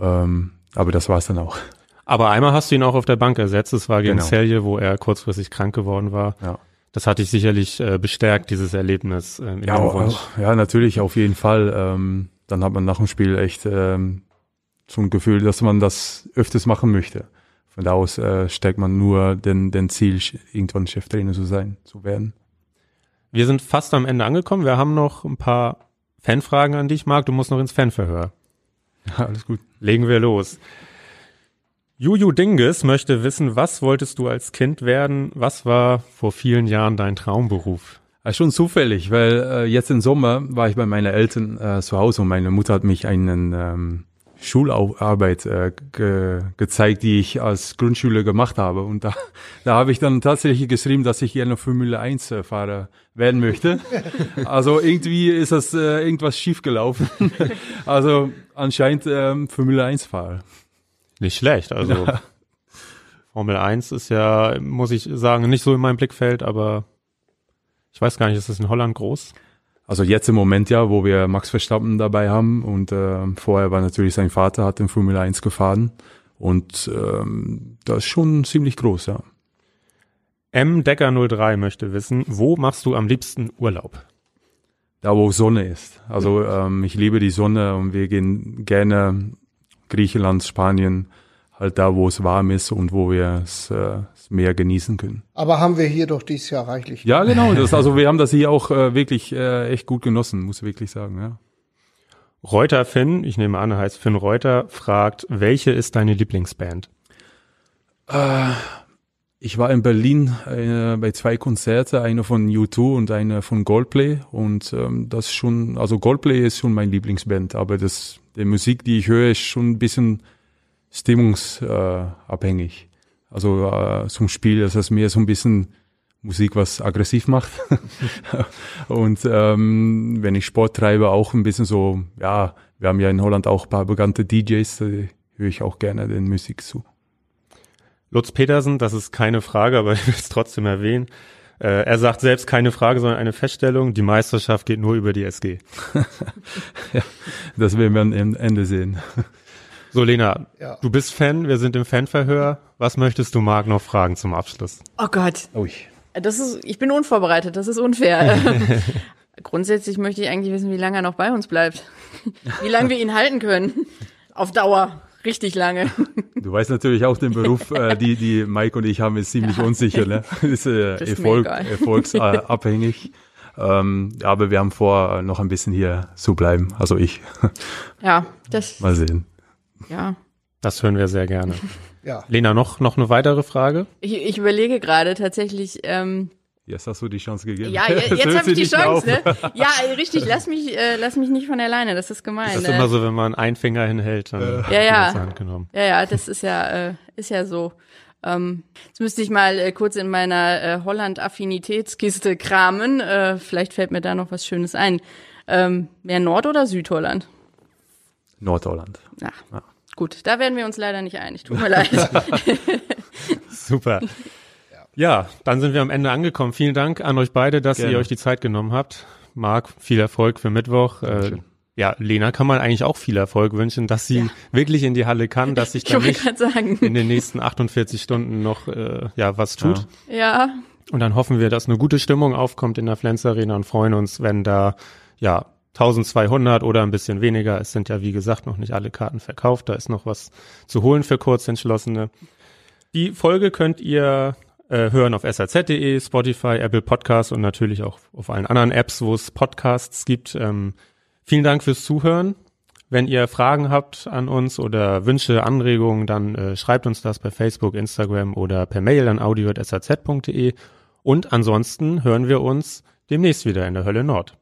Ähm, aber das war es dann auch. Aber einmal hast du ihn auch auf der Bank ersetzt. Das war gegen genau. Celje, wo er kurzfristig krank geworden war. Ja. Das hat dich sicherlich äh, bestärkt, dieses Erlebnis. Ähm, ja, auch, ja, natürlich, auf jeden Fall. Ähm, dann hat man nach dem Spiel echt ähm, so ein Gefühl, dass man das öfters machen möchte. Von da aus äh, stärkt man nur den, den Ziel, irgendwann Cheftrainer zu sein, zu werden. Wir sind fast am Ende angekommen. Wir haben noch ein paar Fanfragen an dich, Marc. Du musst noch ins Fanverhör. Ja, alles gut. Legen wir los. Juju Dinges möchte wissen, was wolltest du als Kind werden? Was war vor vielen Jahren dein Traumberuf? Ja, schon zufällig, weil äh, jetzt im Sommer war ich bei meinen Eltern äh, zu Hause und meine Mutter hat mich einen ähm, Schularbeit äh, ge gezeigt, die ich als Grundschüler gemacht habe. Und da, da habe ich dann tatsächlich geschrieben, dass ich gerne Formel 1 äh, Fahrer werden möchte. Also irgendwie ist das äh, irgendwas schiefgelaufen. Also anscheinend ähm, Formel 1 Fahrer. Nicht schlecht. Also ja. Formel 1 ist ja, muss ich sagen, nicht so in meinem Blickfeld, aber ich weiß gar nicht, ist das in Holland groß? Also jetzt im Moment ja, wo wir Max Verstappen dabei haben und äh, vorher war natürlich sein Vater, hat den Formel 1 gefahren und ähm, das ist schon ziemlich groß, ja. M. Decker 03 möchte wissen, wo machst du am liebsten Urlaub? Da, wo Sonne ist. Also ähm, ich liebe die Sonne und wir gehen gerne Griechenland, Spanien, halt da, wo es warm ist und wo wir es äh, mehr genießen können. Aber haben wir hier doch dieses Jahr reichlich. Ja, genau. Das, also wir haben das hier auch äh, wirklich äh, echt gut genossen, muss ich wirklich sagen. Ja. Reuter Finn, ich nehme an, er heißt Finn Reuter, fragt, welche ist deine Lieblingsband? Äh, ich war in Berlin äh, bei zwei Konzerte, eine von U2 und eine von Goldplay und ähm, das schon, also Goldplay ist schon mein Lieblingsband, aber das, die Musik, die ich höre, ist schon ein bisschen stimmungsabhängig. Also äh, zum Spiel ist das mehr so ein bisschen Musik, was aggressiv macht. und ähm, wenn ich Sport treibe, auch ein bisschen so, ja, wir haben ja in Holland auch ein paar bekannte DJs, da höre ich auch gerne den Musik zu. Lutz Petersen, das ist keine Frage, aber ich will es trotzdem erwähnen. Äh, er sagt selbst keine Frage, sondern eine Feststellung, die Meisterschaft geht nur über die SG. ja, das werden wir am Ende sehen. So, Lena, ja. du bist Fan, wir sind im Fanverhör. Was möchtest du Marc noch fragen zum Abschluss? Oh Gott. Ui. Das ist, ich bin unvorbereitet, das ist unfair. Grundsätzlich möchte ich eigentlich wissen, wie lange er noch bei uns bleibt. Wie lange wir ihn halten können. Auf Dauer. Richtig lange. Du weißt natürlich auch den Beruf, äh, die, die Mike und ich haben, ist ziemlich ja. unsicher, ne? Ist, äh, ist Erfolg, erfolgsabhängig. Ähm, aber wir haben vor, noch ein bisschen hier zu bleiben. Also ich. Ja, das. Mal sehen ja, Das hören wir sehr gerne. Ja. Lena, noch, noch eine weitere Frage? Ich, ich überlege gerade tatsächlich, ähm, Jetzt hast du die Chance gegeben. ja, jetzt hört habe ich die. Chance, ne? Ja, äh, richtig, lass mich, äh, lass mich nicht von alleine, das ist gemein. Das ist ne? immer so, wenn man einen Finger hinhält, dann Ja, wird ja. Hand genommen. Ja, ja, das ist ja, äh, ist ja so. Ähm, jetzt müsste ich mal äh, kurz in meiner äh, Holland-Affinitätskiste kramen. Äh, vielleicht fällt mir da noch was Schönes ein. Ähm, mehr Nord- oder Südholland? Nordholland. Ach, gut, da werden wir uns leider nicht einig. Tut mir leid. Super. Ja, dann sind wir am Ende angekommen. Vielen Dank an euch beide, dass Gerne. ihr euch die Zeit genommen habt. Marc, viel Erfolg für Mittwoch. Äh, Dankeschön. ja, Lena kann man eigentlich auch viel Erfolg wünschen, dass sie wirklich in die Halle kann, dass sich Ich da nicht in den nächsten 48 Stunden noch äh, ja was tut. Ja. Ja, Und dann hoffen wir, dass eine gute Stimmung aufkommt in der Flens Arena und freuen uns, wenn da ja 1200 oder ein bisschen weniger. Es sind ja wie gesagt noch nicht alle Karten verkauft. Da ist noch was zu holen für Kurzentschlossene. Die Folge könnt ihr äh, hören auf saz.de, Spotify, Apple Podcasts und natürlich auch auf allen anderen Apps, wo es Podcasts gibt. Ähm, vielen Dank fürs Zuhören. Wenn ihr Fragen habt an uns oder Wünsche, Anregungen, dann äh, schreibt uns das bei Facebook, Instagram oder per Mail an audio.saz.de. Und ansonsten hören wir uns demnächst wieder in der Hölle Nord.